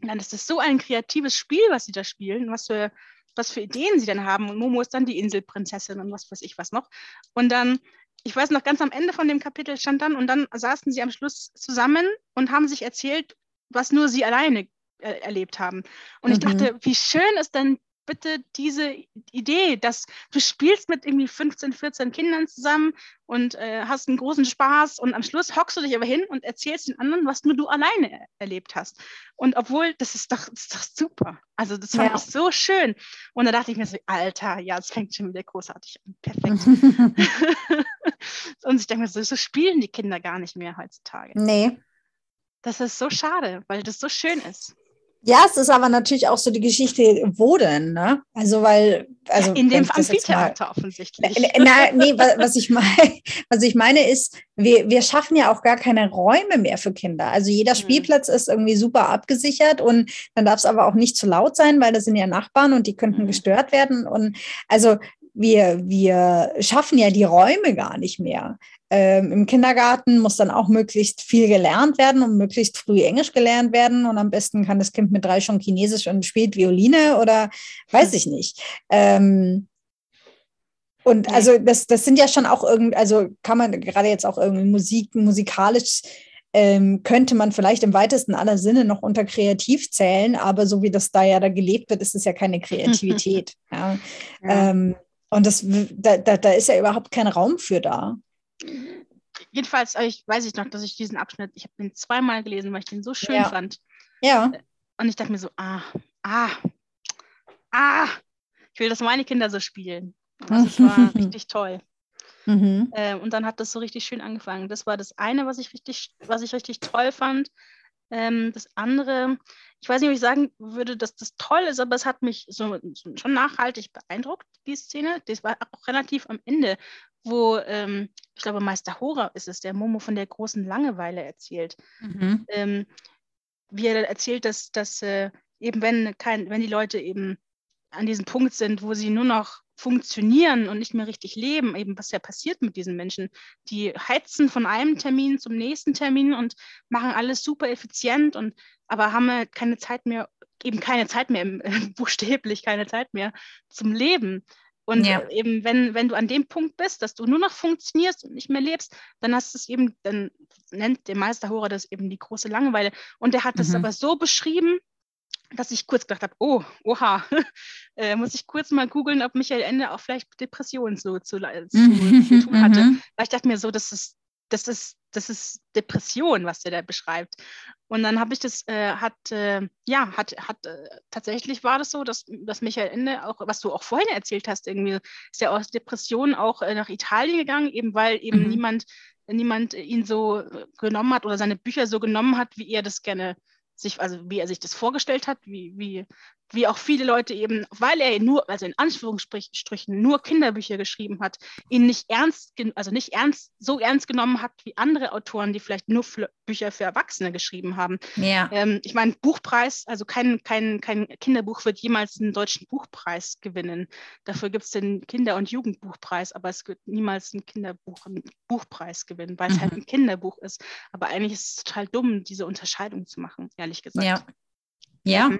[SPEAKER 3] dann ist das so ein kreatives Spiel, was sie da spielen, was für, was für Ideen sie dann haben. Und Momo ist dann die Inselprinzessin und was weiß ich was noch. Und dann ich weiß noch, ganz am Ende von dem Kapitel stand dann und dann saßen sie am Schluss zusammen und haben sich erzählt, was nur sie alleine äh, erlebt haben. Und mhm. ich dachte, wie schön ist denn bitte diese Idee, dass du spielst mit irgendwie 15, 14 Kindern zusammen und äh, hast einen großen Spaß und am Schluss hockst du dich aber hin und erzählst den anderen, was nur du alleine erlebt hast. Und obwohl, das ist doch, das ist doch super. Also das fand ja. ich so schön. Und da dachte ich mir so, Alter, ja, es fängt schon wieder großartig an. Perfekt. und ich denke mir so, so spielen die Kinder gar nicht mehr heutzutage.
[SPEAKER 2] Nee,
[SPEAKER 3] das ist so schade, weil das so schön ist.
[SPEAKER 2] Ja, es ist aber natürlich auch so die Geschichte, wo denn, ne? Also, weil. Also,
[SPEAKER 3] In dem Amphitheater offensichtlich.
[SPEAKER 2] Na, nee, was ich, meine, was ich meine ist, wir, wir schaffen ja auch gar keine Räume mehr für Kinder. Also, jeder hm. Spielplatz ist irgendwie super abgesichert und dann darf es aber auch nicht zu laut sein, weil das sind ja Nachbarn und die könnten mhm. gestört werden. Und also, wir, wir schaffen ja die Räume gar nicht mehr. Ähm, Im Kindergarten muss dann auch möglichst viel gelernt werden und möglichst früh Englisch gelernt werden. Und am besten kann das Kind mit drei schon Chinesisch und spielt Violine oder weiß ich nicht. Ähm, und also das, das sind ja schon auch irgendwie, also kann man gerade jetzt auch irgendwie Musik, musikalisch ähm, könnte man vielleicht im weitesten aller Sinne noch unter kreativ zählen, aber so wie das da ja da gelebt wird, ist es ja keine Kreativität. ja. Ja. Ähm, und das, da, da, da ist ja überhaupt kein Raum für da.
[SPEAKER 3] Jedenfalls ich, weiß ich noch, dass ich diesen Abschnitt, ich habe den zweimal gelesen, weil ich den so schön
[SPEAKER 2] ja.
[SPEAKER 3] fand.
[SPEAKER 2] Ja.
[SPEAKER 3] Und ich dachte mir so, ah, ah, ah, ich will, dass meine Kinder so spielen. Das war richtig toll. Mhm. Äh, und dann hat das so richtig schön angefangen. Das war das eine, was ich richtig, was ich richtig toll fand. Ähm, das andere, ich weiß nicht, ob ich sagen würde, dass das toll ist, aber es hat mich so, so schon nachhaltig beeindruckt, die Szene. Das war auch relativ am Ende, wo, ähm, ich glaube, Meister Hora ist es, der Momo von der großen Langeweile erzählt. Mhm. Ähm, wie er erzählt, dass, dass äh, eben wenn, kein, wenn die Leute eben an diesem Punkt sind, wo sie nur noch funktionieren und nicht mehr richtig leben, eben was ja passiert mit diesen Menschen. Die heizen von einem Termin zum nächsten Termin und machen alles super effizient und aber haben halt keine Zeit mehr, eben keine Zeit mehr, buchstäblich keine Zeit mehr zum Leben. Und ja. eben, wenn, wenn du an dem Punkt bist, dass du nur noch funktionierst und nicht mehr lebst, dann hast es eben, dann nennt der Meister Hora das eben die große Langeweile. Und er hat mhm. aber so beschrieben, dass ich kurz gedacht habe, oh, oha, äh, muss ich kurz mal googeln, ob Michael Ende auch vielleicht Depressionen so zu, zu, zu tun hatte. Mhm. Weil ich dachte mir so, das ist, das ist, das ist Depression, was der da beschreibt. Und dann habe ich das, äh, hat, äh, ja, hat, hat, äh, tatsächlich war das so, dass, dass Michael Ende auch, was du auch vorhin erzählt hast, irgendwie ist er aus Depressionen auch äh, nach Italien gegangen, eben weil eben mhm. niemand, niemand ihn so genommen hat oder seine Bücher so genommen hat, wie er das gerne sich, also wie er sich das vorgestellt hat, wie, wie, wie auch viele Leute eben, weil er nur, also in Anführungsstrichen nur Kinderbücher geschrieben hat, ihn nicht ernst, also nicht ernst, so ernst genommen hat wie andere Autoren, die vielleicht nur für Bücher für Erwachsene geschrieben haben. Ja. Ähm, ich meine, Buchpreis, also kein, kein, kein Kinderbuch wird jemals einen deutschen Buchpreis gewinnen. Dafür gibt es den Kinder- und Jugendbuchpreis, aber es wird niemals ein Kinderbuch einen Buchpreis gewinnen, weil mhm. es halt mhm. ein Kinderbuch ist. Aber eigentlich ist es total dumm, diese Unterscheidung zu machen, ehrlich gesagt.
[SPEAKER 2] Ja. Ja.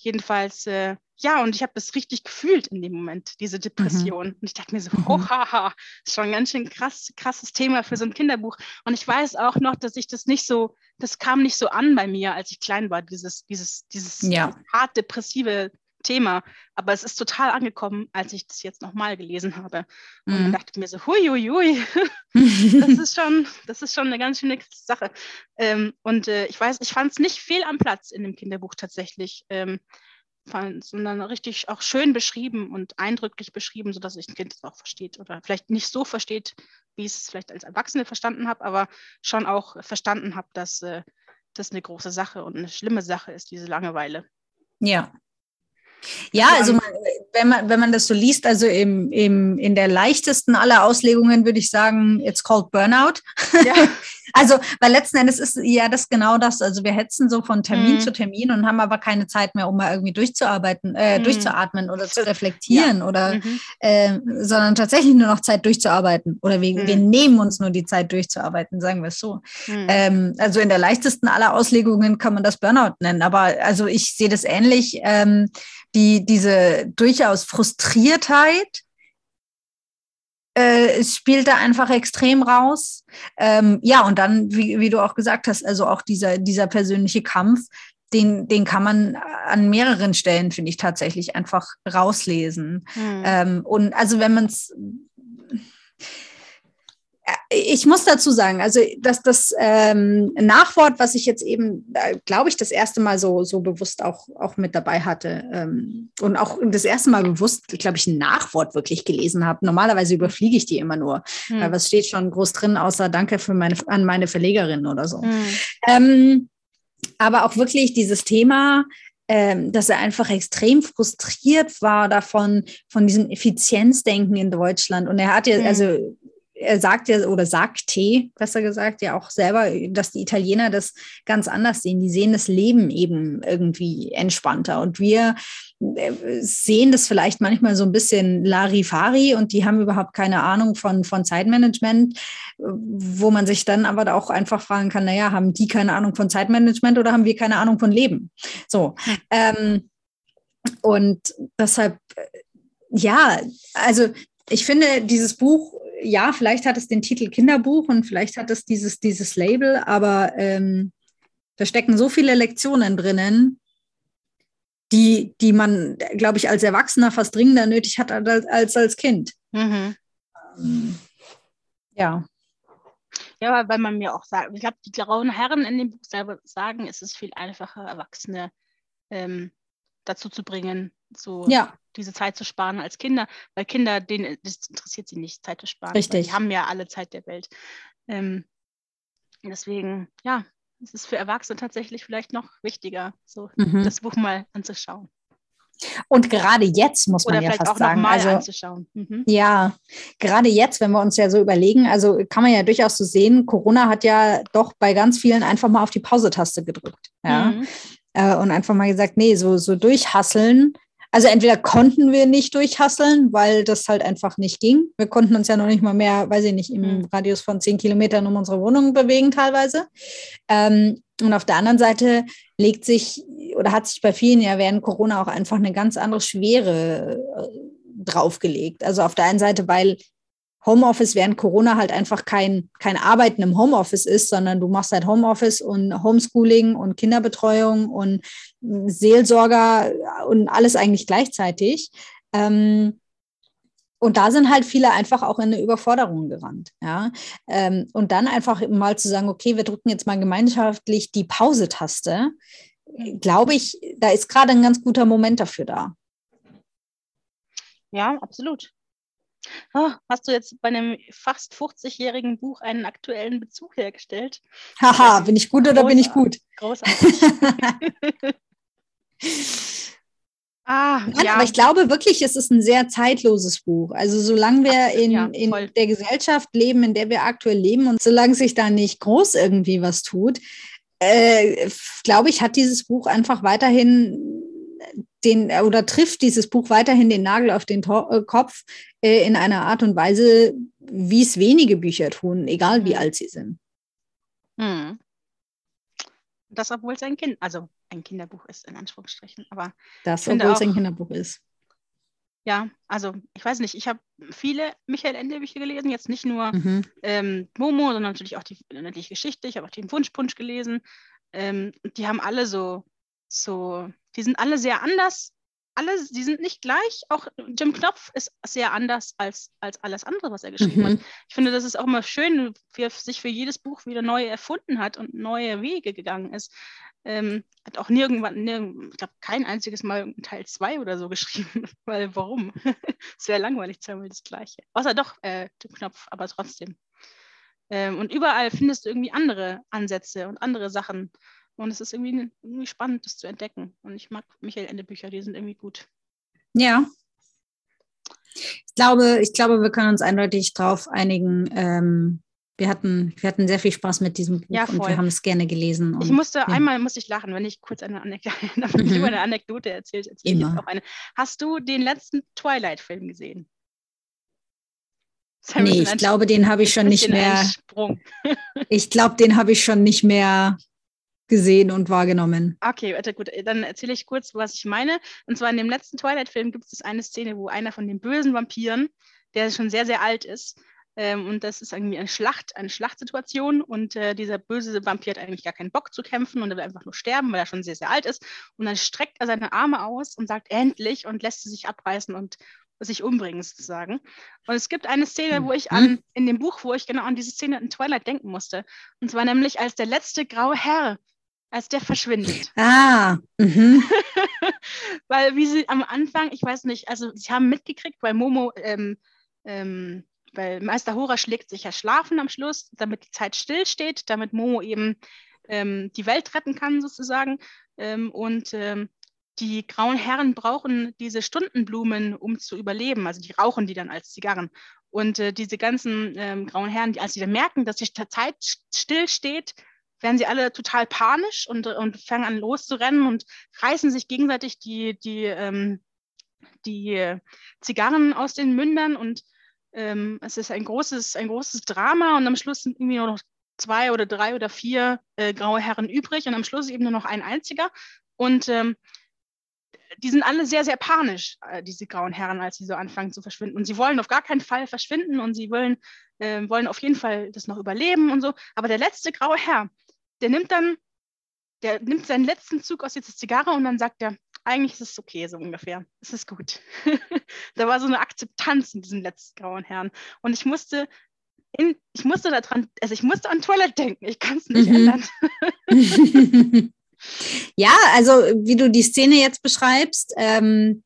[SPEAKER 3] Jedenfalls, äh, ja, und ich habe das richtig gefühlt in dem Moment, diese Depression. Mhm. Und ich dachte mir so, mhm. oh, haha, ist schon ein ganz schön krass, krasses Thema für so ein Kinderbuch. Und ich weiß auch noch, dass ich das nicht so, das kam nicht so an bei mir, als ich klein war, dieses, dieses, dieses ja. hart depressive Thema. Aber es ist total angekommen, als ich das jetzt nochmal gelesen habe. Und mhm. dann dachte ich mir so, hui, hui, hui. das ist schon, das ist schon eine ganz schöne Sache. Ähm, und äh, ich weiß, ich fand es nicht fehl am Platz in dem Kinderbuch tatsächlich. Ähm, sondern richtig auch schön beschrieben und eindrücklich beschrieben, sodass ich ein Kind es auch versteht oder vielleicht nicht so versteht, wie ich es vielleicht als Erwachsene verstanden habe, aber schon auch verstanden habe, dass äh, das eine große Sache und eine schlimme Sache ist, diese Langeweile.
[SPEAKER 2] Ja, ja, also man, wenn, man, wenn man das so liest, also im, im, in der leichtesten aller Auslegungen würde ich sagen, it's called Burnout. Ja. also, weil letzten Endes ist ja das genau das. Also wir hetzen so von Termin mhm. zu Termin und haben aber keine Zeit mehr, um mal irgendwie durchzuarbeiten, äh, mhm. durchzuatmen oder zu reflektieren ja. oder mhm. äh, sondern tatsächlich nur noch Zeit durchzuarbeiten. Oder wir, wir mhm. nehmen uns nur die Zeit durchzuarbeiten, sagen wir es so. Mhm. Ähm, also in der leichtesten aller Auslegungen kann man das Burnout nennen. Aber also ich sehe das ähnlich. Ähm, die, diese durchaus Frustriertheit äh, spielt da einfach extrem raus. Ähm, ja, und dann, wie, wie du auch gesagt hast, also auch dieser, dieser persönliche Kampf, den, den kann man an mehreren Stellen, finde ich, tatsächlich einfach rauslesen. Mhm. Ähm, und also wenn man es ich muss dazu sagen, also dass das ähm, Nachwort, was ich jetzt eben, äh, glaube ich, das erste Mal so, so bewusst auch, auch mit dabei hatte ähm, und auch das erste Mal bewusst, glaube ich, ein Nachwort wirklich gelesen habe. Normalerweise überfliege ich die immer nur. Hm. Weil was steht schon groß drin, außer Danke für meine, an meine Verlegerin oder so. Hm. Ähm, aber auch wirklich dieses Thema, ähm, dass er einfach extrem frustriert war davon, von diesem Effizienzdenken in Deutschland. Und er hat ja, mhm. also er sagt ja oder sagt T, besser gesagt, ja auch selber, dass die Italiener das ganz anders sehen. Die sehen das Leben eben irgendwie entspannter. Und wir äh, sehen das vielleicht manchmal so ein bisschen Larifari und die haben überhaupt keine Ahnung von, von Zeitmanagement, wo man sich dann aber auch einfach fragen kann, naja, haben die keine Ahnung von Zeitmanagement oder haben wir keine Ahnung von Leben? So. Ähm, und deshalb, äh, ja, also ich finde, dieses Buch ja, vielleicht hat es den Titel Kinderbuch und vielleicht hat es dieses, dieses Label, aber ähm, da stecken so viele Lektionen drinnen, die, die man, glaube ich, als Erwachsener fast dringender nötig hat als als, als Kind. Mhm. Ähm, ja.
[SPEAKER 3] Ja, weil man mir auch sagt, ich glaube, die grauen Herren in dem Buch selber sagen, es ist viel einfacher, Erwachsene ähm, dazu zu bringen, so
[SPEAKER 2] ja.
[SPEAKER 3] Diese Zeit zu sparen als Kinder, weil Kinder, denen das interessiert sie nicht, Zeit zu sparen.
[SPEAKER 2] Richtig.
[SPEAKER 3] Die haben ja alle Zeit der Welt. Ähm, deswegen, ja, es ist für Erwachsene tatsächlich vielleicht noch wichtiger, so mhm. das Buch mal anzuschauen.
[SPEAKER 2] Und gerade jetzt muss man Oder ja fast sagen, also anzuschauen. Mhm. ja, gerade jetzt, wenn wir uns ja so überlegen, also kann man ja durchaus so sehen, Corona hat ja doch bei ganz vielen einfach mal auf die Pause-Taste gedrückt, ja, mhm. äh, und einfach mal gesagt, nee, so so durchhasseln also entweder konnten wir nicht durchhasseln, weil das halt einfach nicht ging. Wir konnten uns ja noch nicht mal mehr, weiß ich nicht, im mhm. Radius von zehn Kilometern um unsere Wohnung bewegen teilweise. Ähm, und auf der anderen Seite legt sich oder hat sich bei vielen ja während Corona auch einfach eine ganz andere Schwere äh, draufgelegt. Also auf der einen Seite, weil Homeoffice während Corona halt einfach kein, kein Arbeiten im Homeoffice ist, sondern du machst halt Homeoffice und Homeschooling und Kinderbetreuung und Seelsorger und alles eigentlich gleichzeitig. Ähm, und da sind halt viele einfach auch in eine Überforderung gerannt. Ja? Ähm, und dann einfach mal zu sagen, okay, wir drücken jetzt mal gemeinschaftlich die Pause-Taste, glaube ich, da ist gerade ein ganz guter Moment dafür da.
[SPEAKER 3] Ja, absolut. Oh, hast du jetzt bei einem fast 50-jährigen Buch einen aktuellen Bezug hergestellt?
[SPEAKER 2] Haha, bin ich gut oder Großartig. bin ich gut?
[SPEAKER 3] Großartig.
[SPEAKER 2] ah, Nein, ja. Aber ich glaube wirklich, es ist ein sehr zeitloses Buch. Also solange wir in, ja, in der Gesellschaft leben, in der wir aktuell leben und solange sich da nicht groß irgendwie was tut, äh, glaube ich, hat dieses Buch einfach weiterhin den oder trifft dieses Buch weiterhin den Nagel auf den äh, Kopf äh, in einer Art und Weise, wie es wenige Bücher tun, egal wie mhm. alt sie sind.
[SPEAKER 3] Mhm. Das, obwohl es ein Kind, also ein Kinderbuch ist, in Anführungsstrichen. Aber
[SPEAKER 2] das, obwohl es ein Kinderbuch ist.
[SPEAKER 3] Ja, also ich weiß nicht, ich habe viele Michael Ende Bücher gelesen, jetzt nicht nur mhm. ähm, Momo, sondern natürlich auch die unendliche Geschichte. Ich habe auch den Wunschpunsch gelesen. Ähm, die haben alle so, so die sind alle sehr anders. Alle, die sind nicht gleich. Auch Jim Knopf ist sehr anders als, als alles andere, was er geschrieben mhm. hat. Ich finde, das ist auch immer schön, wie er sich für jedes Buch wieder neu erfunden hat und neue Wege gegangen ist. Ähm, hat auch nirgendwann, nirgend, ich glaube, kein einziges Mal Teil 2 oder so geschrieben. Weil warum? es wäre langweilig, zweimal das Gleiche. Außer doch, äh, Jim Knopf, aber trotzdem. Ähm, und überall findest du irgendwie andere Ansätze und andere Sachen. Und es ist irgendwie, irgendwie spannend, das zu entdecken. Und ich mag Michael Ende Bücher, die sind irgendwie gut.
[SPEAKER 2] Ja. Ich glaube, ich glaube, wir können uns eindeutig darauf einigen. Ähm, wir, hatten, wir hatten sehr viel Spaß mit diesem Buch ja, und wir haben es gerne gelesen. Und,
[SPEAKER 3] ich musste, ja. einmal musste ich lachen, wenn ich kurz eine, Anekdote, mhm. eine Anekdote erzählt, erzähle ich jetzt auch eine. Hast du den letzten Twilight-Film gesehen?
[SPEAKER 2] Nee, ich glaube, den habe ich schon nicht mehr. ich glaube, den habe ich schon nicht mehr gesehen und wahrgenommen.
[SPEAKER 3] Okay, warte, gut, dann erzähle ich kurz, was ich meine. Und zwar in dem letzten Twilight-Film gibt es eine Szene, wo einer von den bösen Vampiren, der schon sehr, sehr alt ist, ähm, und das ist irgendwie eine Schlacht, eine Schlachtsituation und äh, dieser böse Vampir hat eigentlich gar keinen Bock zu kämpfen und er will einfach nur sterben, weil er schon sehr, sehr alt ist. Und dann streckt er seine Arme aus und sagt endlich und lässt sie sich abreißen und sich umbringen sozusagen. Und es gibt eine Szene, wo ich an, mhm. in dem Buch, wo ich genau an diese Szene in Twilight denken musste. Und zwar nämlich, als der letzte graue Herr als der verschwindet.
[SPEAKER 2] Ah. Mhm.
[SPEAKER 3] weil wie sie am Anfang, ich weiß nicht, also sie haben mitgekriegt, weil Momo, ähm, ähm, weil Meister Hora schlägt sich ja schlafen am Schluss, damit die Zeit stillsteht, damit Momo eben ähm, die Welt retten kann sozusagen. Ähm, und ähm, die grauen Herren brauchen diese Stundenblumen, um zu überleben. Also die rauchen die dann als Zigarren. Und äh, diese ganzen ähm, grauen Herren, die, als sie dann merken, dass die Zeit stillsteht, werden sie alle total panisch und, und fangen an loszurennen und reißen sich gegenseitig die, die, ähm, die Zigarren aus den Mündern und ähm, es ist ein großes, ein großes Drama und am Schluss sind irgendwie nur noch zwei oder drei oder vier äh, graue Herren übrig und am Schluss eben nur noch ein einziger. Und ähm, die sind alle sehr, sehr panisch, äh, diese grauen Herren, als sie so anfangen zu verschwinden. Und sie wollen auf gar keinen Fall verschwinden und sie wollen, äh, wollen auf jeden Fall das noch überleben und so. Aber der letzte graue Herr, der nimmt dann, der nimmt seinen letzten Zug aus dieser Zigarre und dann sagt er, eigentlich ist es okay, so ungefähr. Es ist gut. da war so eine Akzeptanz in diesem letzten grauen Herrn. Und ich musste, in, ich musste daran, also ich musste an Toilette denken. Ich kann es nicht mhm.
[SPEAKER 2] ändern. ja, also wie du die Szene jetzt beschreibst, ähm,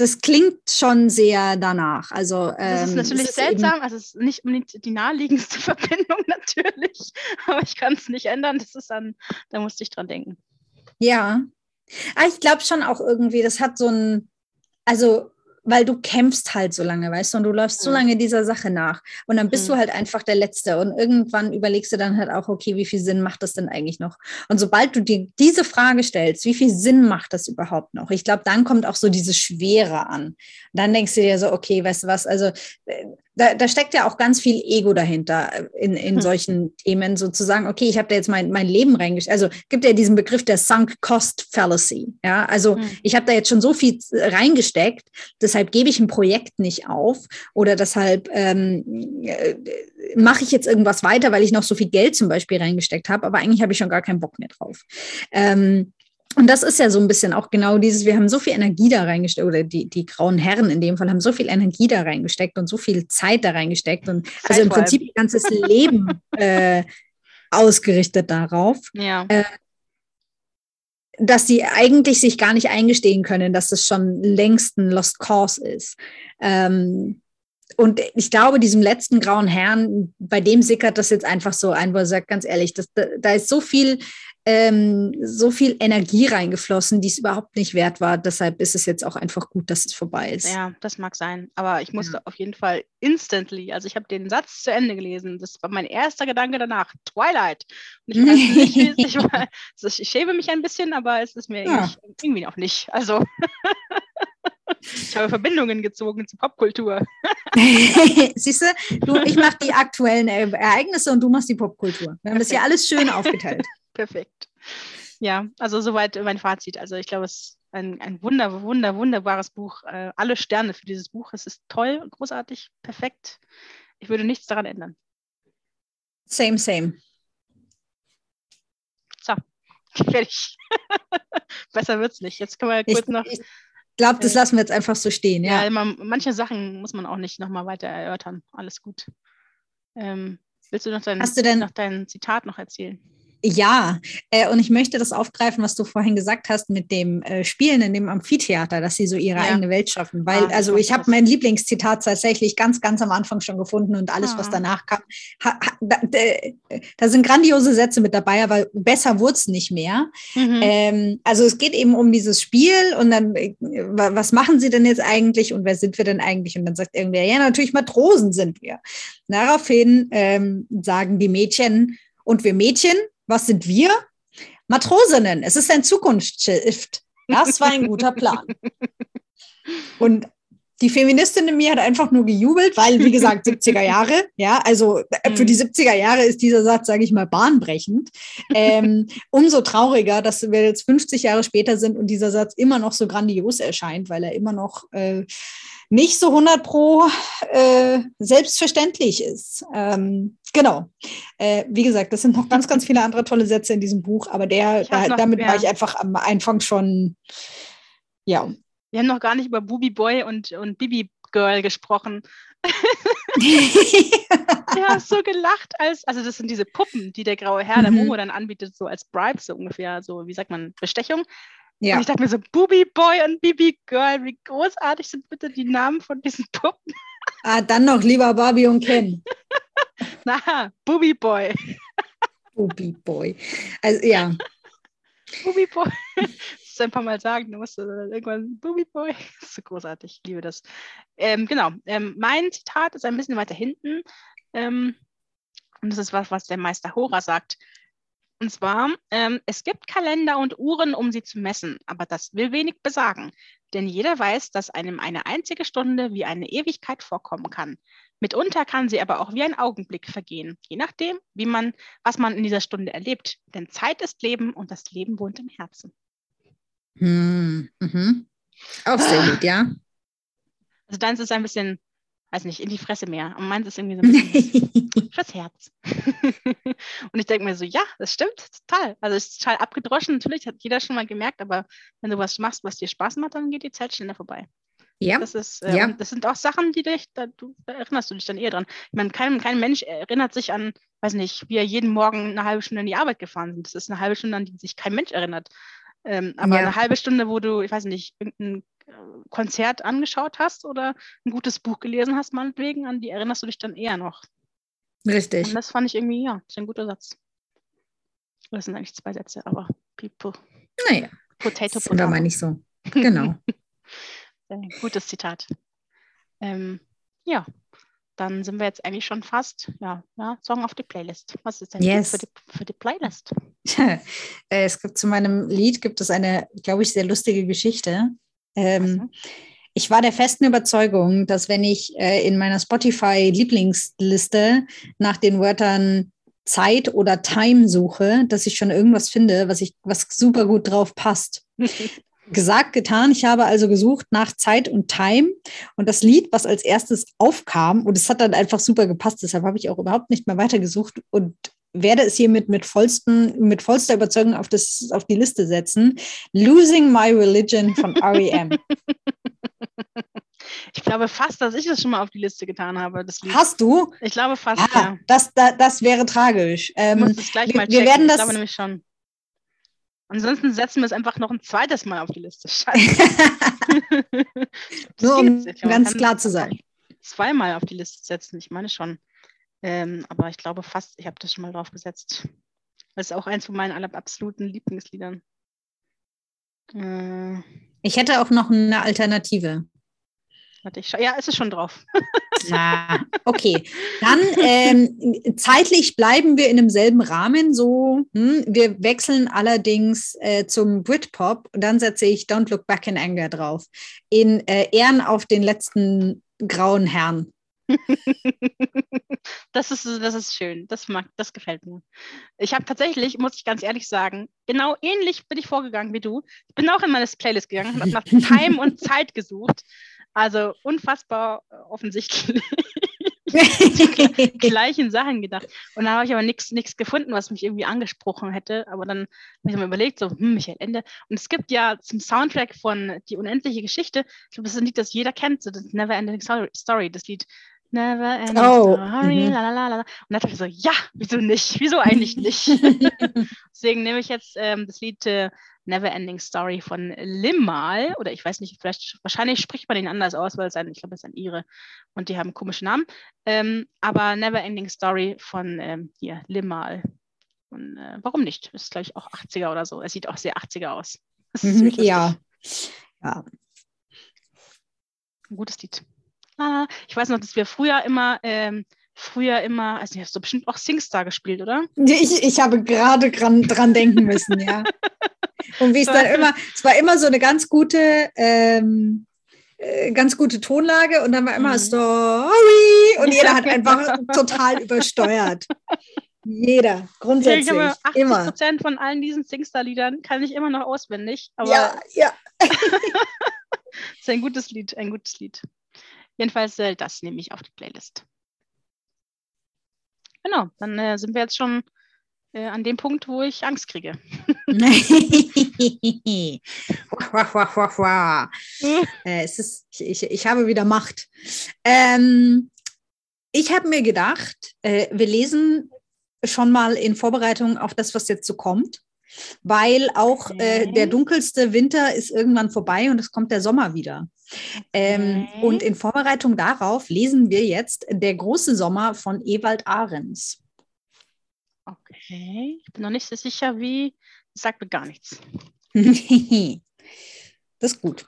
[SPEAKER 2] das klingt schon sehr danach. Also,
[SPEAKER 3] ähm, das ist natürlich ist seltsam, also es ist nicht unbedingt die naheliegendste Verbindung natürlich, aber ich kann es nicht ändern. Das ist dann, da musste ich dran denken.
[SPEAKER 2] Ja, aber ah, ich glaube schon auch irgendwie, das hat so ein, also weil du kämpfst halt so lange, weißt du, und du läufst so lange dieser Sache nach. Und dann bist mhm. du halt einfach der Letzte. Und irgendwann überlegst du dann halt auch, okay, wie viel Sinn macht das denn eigentlich noch? Und sobald du dir diese Frage stellst, wie viel Sinn macht das überhaupt noch? Ich glaube, dann kommt auch so diese Schwere an. Und dann denkst du dir so, okay, weißt du was, also äh, da, da steckt ja auch ganz viel Ego dahinter äh, in, in hm. solchen Themen, sozusagen, okay, ich habe da jetzt mein, mein Leben reingestellt. Also gibt ja diesen Begriff der Sunk Cost Fallacy. Ja, also hm. ich habe da jetzt schon so viel reingesteckt, deshalb gebe ich ein Projekt nicht auf oder deshalb ähm, äh, mache ich jetzt irgendwas weiter, weil ich noch so viel Geld zum Beispiel reingesteckt habe, aber eigentlich habe ich schon gar keinen Bock mehr drauf. Ähm, und das ist ja so ein bisschen auch genau dieses, wir haben so viel Energie da reingesteckt, oder die, die grauen Herren in dem Fall haben so viel Energie da reingesteckt und so viel Zeit da reingesteckt und also im Prinzip ihr ganzes Leben äh, ausgerichtet darauf.
[SPEAKER 3] Ja.
[SPEAKER 2] Äh, dass sie eigentlich sich gar nicht eingestehen können, dass das schon längst ein Lost Cause ist. Ähm, und ich glaube, diesem letzten grauen Herrn, bei dem sickert das jetzt einfach so ein, wo er sagt, ganz ehrlich, das, da, da ist so viel ähm, so viel Energie reingeflossen, die es überhaupt nicht wert war. Deshalb ist es jetzt auch einfach gut, dass es vorbei ist.
[SPEAKER 3] Ja, das mag sein. Aber ich musste ja. auf jeden Fall instantly, also ich habe den Satz zu Ende gelesen. Das war mein erster Gedanke danach. Twilight. Und ich weiß nicht, war. Also ich schäme mich ein bisschen, aber es ist mir ja. irgendwie auch nicht. Also. Ich habe Verbindungen gezogen zur Popkultur.
[SPEAKER 2] Siehst du, du ich mache die aktuellen Ereignisse und du machst die Popkultur. Wir haben das hier alles schön aufgeteilt.
[SPEAKER 3] Perfekt. Ja, also soweit mein Fazit. Also ich glaube, es ist ein, ein wunder, wunder, wunderbares Buch. Äh, alle Sterne für dieses Buch. Es ist toll, großartig, perfekt. Ich würde nichts daran ändern.
[SPEAKER 2] Same, same.
[SPEAKER 3] So, fertig. Besser wird's nicht. Jetzt können wir kurz
[SPEAKER 2] ich,
[SPEAKER 3] noch.
[SPEAKER 2] Ich glaube, das äh, lassen wir jetzt einfach so stehen. Ja,
[SPEAKER 3] ja immer, manche Sachen muss man auch nicht nochmal weiter erörtern. Alles gut. Ähm, willst du noch dein,
[SPEAKER 2] Hast du denn,
[SPEAKER 3] noch dein Zitat noch erzählen?
[SPEAKER 2] Ja, äh, und ich möchte das aufgreifen, was du vorhin gesagt hast mit dem äh, Spielen in dem Amphitheater, dass sie so ihre ja. eigene Welt schaffen. Weil, ah, also ich habe mein Lieblingszitat tatsächlich ganz, ganz am Anfang schon gefunden und alles, ah. was danach kam. Ha, ha, da, da, sind grandiose Sätze mit dabei, aber besser wurde es nicht mehr. Mhm. Ähm, also es geht eben um dieses Spiel und dann, äh, was machen sie denn jetzt eigentlich und wer sind wir denn eigentlich? Und dann sagt irgendwer, ja, natürlich Matrosen sind wir. Daraufhin ähm, sagen die Mädchen, und wir Mädchen, was sind wir? Matrosinnen. Es ist ein Zukunftsschiff. Das war ein guter Plan. Und die Feministin in mir hat einfach nur gejubelt, weil, wie gesagt, 70er Jahre, ja, also äh, für die 70er mhm. Jahre ist dieser Satz, sage ich mal, bahnbrechend. Ähm, umso trauriger, dass wir jetzt 50 Jahre später sind und dieser Satz immer noch so grandios erscheint, weil er immer noch äh, nicht so 100 pro äh, selbstverständlich ist. Ähm, genau. Äh, wie gesagt, das sind noch ganz, ganz viele andere tolle Sätze in diesem Buch, aber der, da, noch, damit ja. war ich einfach am Anfang schon, ja.
[SPEAKER 3] Wir haben noch gar nicht über Booby Boy und, und Bibi Girl gesprochen. ja, so gelacht als, also das sind diese Puppen, die der graue Herr, der mhm. Momo dann anbietet, so als Bribe, so ungefähr, so wie sagt man, Bestechung. Ja. Und ich dachte mir so, Booby Boy und Bibi Girl, wie großartig sind bitte die Namen von diesen Puppen?
[SPEAKER 2] Ah, dann noch lieber Barbie und Ken.
[SPEAKER 3] Na, Booby Boy.
[SPEAKER 2] Booby Boy. Also ja.
[SPEAKER 3] Booby Boy. Das ist einfach mal sagen, du musst irgendwann Booby Boy. Das ist so großartig, ich liebe das. Ähm, genau, ähm, mein Zitat ist ein bisschen weiter hinten. Ähm, und das ist was, was der Meister Hora sagt. Und zwar, ähm, es gibt Kalender und Uhren, um sie zu messen, aber das will wenig besagen, denn jeder weiß, dass einem eine einzige Stunde wie eine Ewigkeit vorkommen kann. Mitunter kann sie aber auch wie ein Augenblick vergehen, je nachdem, wie man, was man in dieser Stunde erlebt. Denn Zeit ist Leben und das Leben wohnt im Herzen.
[SPEAKER 2] Hm, mhm. Auch sehr gut, ja.
[SPEAKER 3] Also dann ist es ein bisschen weiß nicht, in die Fresse mehr. Und meins ist irgendwie so ein bisschen fürs Herz. und ich denke mir so, ja, das stimmt, total. Also es ist total abgedroschen, natürlich hat jeder schon mal gemerkt, aber wenn du was machst, was dir Spaß macht, dann geht die Zeit schneller vorbei. Ja. Das, ist, äh, ja. das sind auch Sachen, die dich, da, du, da erinnerst du dich dann eher dran. Ich meine, kein, kein Mensch erinnert sich an, weiß nicht, wie er jeden Morgen eine halbe Stunde in die Arbeit gefahren ist. Das ist eine halbe Stunde, an die sich kein Mensch erinnert. Ähm, aber ja. eine halbe Stunde, wo du, ich weiß nicht, irgendein Konzert angeschaut hast oder ein gutes Buch gelesen hast, meinetwegen, an die erinnerst du dich dann eher noch.
[SPEAKER 2] Richtig.
[SPEAKER 3] Und das fand ich irgendwie, ja, ist ein guter Satz. Das sind eigentlich zwei Sätze, aber people.
[SPEAKER 2] Naja.
[SPEAKER 3] Potato,
[SPEAKER 2] Potato. Oder meine ich so. Genau.
[SPEAKER 3] Gutes Zitat. Ähm, ja, dann sind wir jetzt eigentlich schon fast, ja, ja, Song auf die Playlist. Was ist denn
[SPEAKER 2] yes.
[SPEAKER 3] für, die, für die Playlist?
[SPEAKER 2] es gibt zu meinem Lied gibt es eine, glaube ich, sehr lustige Geschichte. Ähm, ich war der festen Überzeugung, dass wenn ich äh, in meiner Spotify-Lieblingsliste nach den Wörtern Zeit oder Time suche, dass ich schon irgendwas finde, was ich, was super gut drauf passt. Gesagt, getan. Ich habe also gesucht nach Zeit und Time und das Lied, was als erstes aufkam, und es hat dann einfach super gepasst, deshalb habe ich auch überhaupt nicht mehr weitergesucht und werde es hiermit mit, vollsten, mit vollster Überzeugung auf, das, auf die Liste setzen. Losing My Religion von REM.
[SPEAKER 3] Ich glaube fast, dass ich das schon mal auf die Liste getan habe.
[SPEAKER 2] Hast du?
[SPEAKER 3] Ich glaube fast,
[SPEAKER 2] ah, ja. Das, das, das wäre tragisch.
[SPEAKER 3] Ähm, muss das gleich mal checken. Wir werden das, ich glaube nämlich schon. Ansonsten setzen wir es einfach noch ein zweites Mal auf die Liste. Scheiße.
[SPEAKER 2] Nur um ganz klar zu sein.
[SPEAKER 3] Zweimal auf die Liste setzen, ich meine schon. Ähm, aber ich glaube fast, ich habe das schon mal drauf gesetzt. Das ist auch eins von meinen absoluten Lieblingsliedern.
[SPEAKER 2] Äh, ich hätte auch noch eine Alternative.
[SPEAKER 3] Warte, ich ja, ist es schon drauf.
[SPEAKER 2] Ja, okay. Dann ähm, zeitlich bleiben wir in demselben Rahmen. So, hm, wir wechseln allerdings äh, zum Britpop und dann setze ich Don't Look Back in Anger drauf. In äh, Ehren auf den letzten grauen Herrn.
[SPEAKER 3] das, ist, das ist schön. Das, mag, das gefällt mir. Ich habe tatsächlich, muss ich ganz ehrlich sagen, genau ähnlich bin ich vorgegangen wie du. Ich bin auch in meine Playlist gegangen und habe nach Time und Zeit gesucht. Also unfassbar äh, offensichtlich. die gleichen Sachen gedacht. Und da habe ich aber nichts gefunden, was mich irgendwie angesprochen hätte. Aber dann habe ich mir überlegt, so, hm, Michael Ende. Und es gibt ja zum Soundtrack von Die unendliche Geschichte, ich glaube, das ist ein Lied, das jeder kennt, so das Never Ending Story, das Lied Never ending oh. story, mhm. lalalala. Und dann dachte ich so, ja, wieso nicht? Wieso eigentlich nicht? Deswegen nehme ich jetzt ähm, das Lied äh, Never Ending Story von Limal. Oder ich weiß nicht, vielleicht, wahrscheinlich spricht man den anders aus, weil es ein, ich glaube, es ist ein Ire und die haben komische Namen. Ähm, aber Never Ending Story von ähm, hier, Limal. Und äh, warum nicht? Das ist, glaube ich, auch 80er oder so. Es sieht auch sehr 80er aus.
[SPEAKER 2] Mhm, ja. ja.
[SPEAKER 3] Ein gutes Lied. Ah, ich weiß noch, dass wir früher immer, ähm, früher immer, also hast du bestimmt auch Singstar gespielt, oder?
[SPEAKER 2] Ich, ich habe gerade dran, dran denken müssen, ja. Und wie es dann immer, es war immer so eine ganz gute, ähm, äh, ganz gute Tonlage und dann war immer mhm. Story und jeder hat einfach total übersteuert. Jeder, grundsätzlich. Ich habe 80 immer.
[SPEAKER 3] Prozent von allen diesen Singstar-Liedern kann ich immer noch auswendig. Aber
[SPEAKER 2] ja, ja.
[SPEAKER 3] ist ein gutes Lied, ein gutes Lied. Jedenfalls, äh, das nehme ich auf die Playlist. Genau, dann äh, sind wir jetzt schon äh, an dem Punkt, wo ich Angst kriege.
[SPEAKER 2] äh, es ist, ich, ich habe wieder Macht. Ähm, ich habe mir gedacht, äh, wir lesen schon mal in Vorbereitung auf das, was jetzt so kommt weil auch äh, der dunkelste Winter ist irgendwann vorbei und es kommt der Sommer wieder. Ähm, okay. und in Vorbereitung darauf lesen wir jetzt Der große Sommer von Ewald Ahrens.
[SPEAKER 3] Okay, ich bin noch nicht so sicher, wie. Das sagt mir gar nichts.
[SPEAKER 2] das ist gut.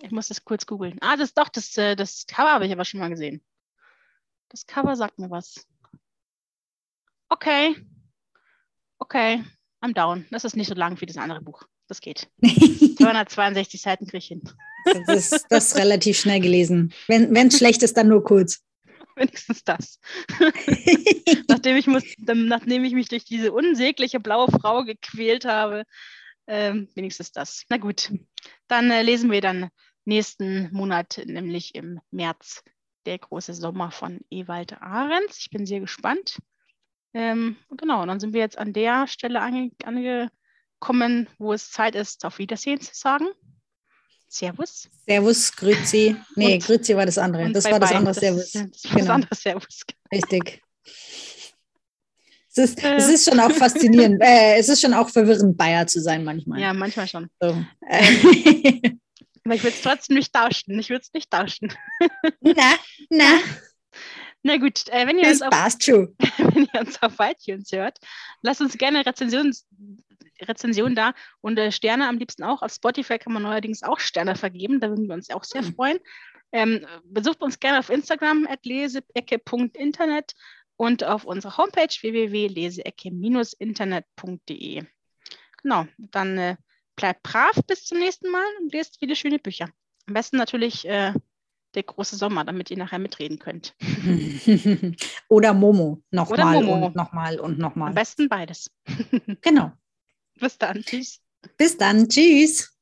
[SPEAKER 3] Ich muss das kurz googeln. Ah, das ist doch, das, äh, das Cover habe ich aber schon mal gesehen. Das Cover sagt mir was. Okay. Okay. I'm down. Das ist nicht so lang wie das andere Buch. Das geht. 262 Seiten kriege ich hin.
[SPEAKER 2] Das ist, das ist relativ schnell gelesen. Wenn es schlecht ist, dann nur kurz.
[SPEAKER 3] Wenigstens das. nachdem, ich muss, nachdem ich mich durch diese unsägliche blaue Frau gequält habe, ähm, wenigstens das. Na gut, dann äh, lesen wir dann nächsten Monat, nämlich im März, der große Sommer von Ewald Ahrens. Ich bin sehr gespannt. Ähm, genau, und dann sind wir jetzt an der Stelle ange angekommen, wo es Zeit ist, auf Wiedersehen zu sagen. Servus.
[SPEAKER 2] Servus, Grüezi. Nee, und, Grüezi war das andere. Das war das andere Servus. Das,
[SPEAKER 3] das war genau. das andere Servus.
[SPEAKER 2] Richtig. Es ist, äh. es ist schon auch faszinierend, äh, es ist schon auch verwirrend, Bayer zu sein manchmal.
[SPEAKER 3] Ja, manchmal schon. So. Aber ich würde es trotzdem nicht tauschen. Ich würde es nicht tauschen.
[SPEAKER 2] Na, na.
[SPEAKER 3] Na gut, äh, wenn, ihr auf, wenn ihr uns auf iTunes hört, lasst uns gerne Rezensionen Rezension da und äh, Sterne am liebsten auch. Auf Spotify kann man neuerdings auch Sterne vergeben, da würden wir uns auch sehr
[SPEAKER 2] Mhm.
[SPEAKER 3] freuen. Ähm, besucht uns gerne auf Instagram at leseecke.internet und auf unserer Homepage www.leseecke-internet.de. Genau, dann äh, bleibt brav bis zum nächsten Mal und lest viele schöne Bücher. Am besten natürlich äh, der große Sommer, damit ihr nachher mitreden könnt.
[SPEAKER 2] Oder Momo. Nochmal und nochmal und
[SPEAKER 3] Am
[SPEAKER 2] nochmal.
[SPEAKER 3] besten beides.
[SPEAKER 2] Genau.
[SPEAKER 3] Bis dann. Tschüss.
[SPEAKER 2] Bis dann. Tschüss.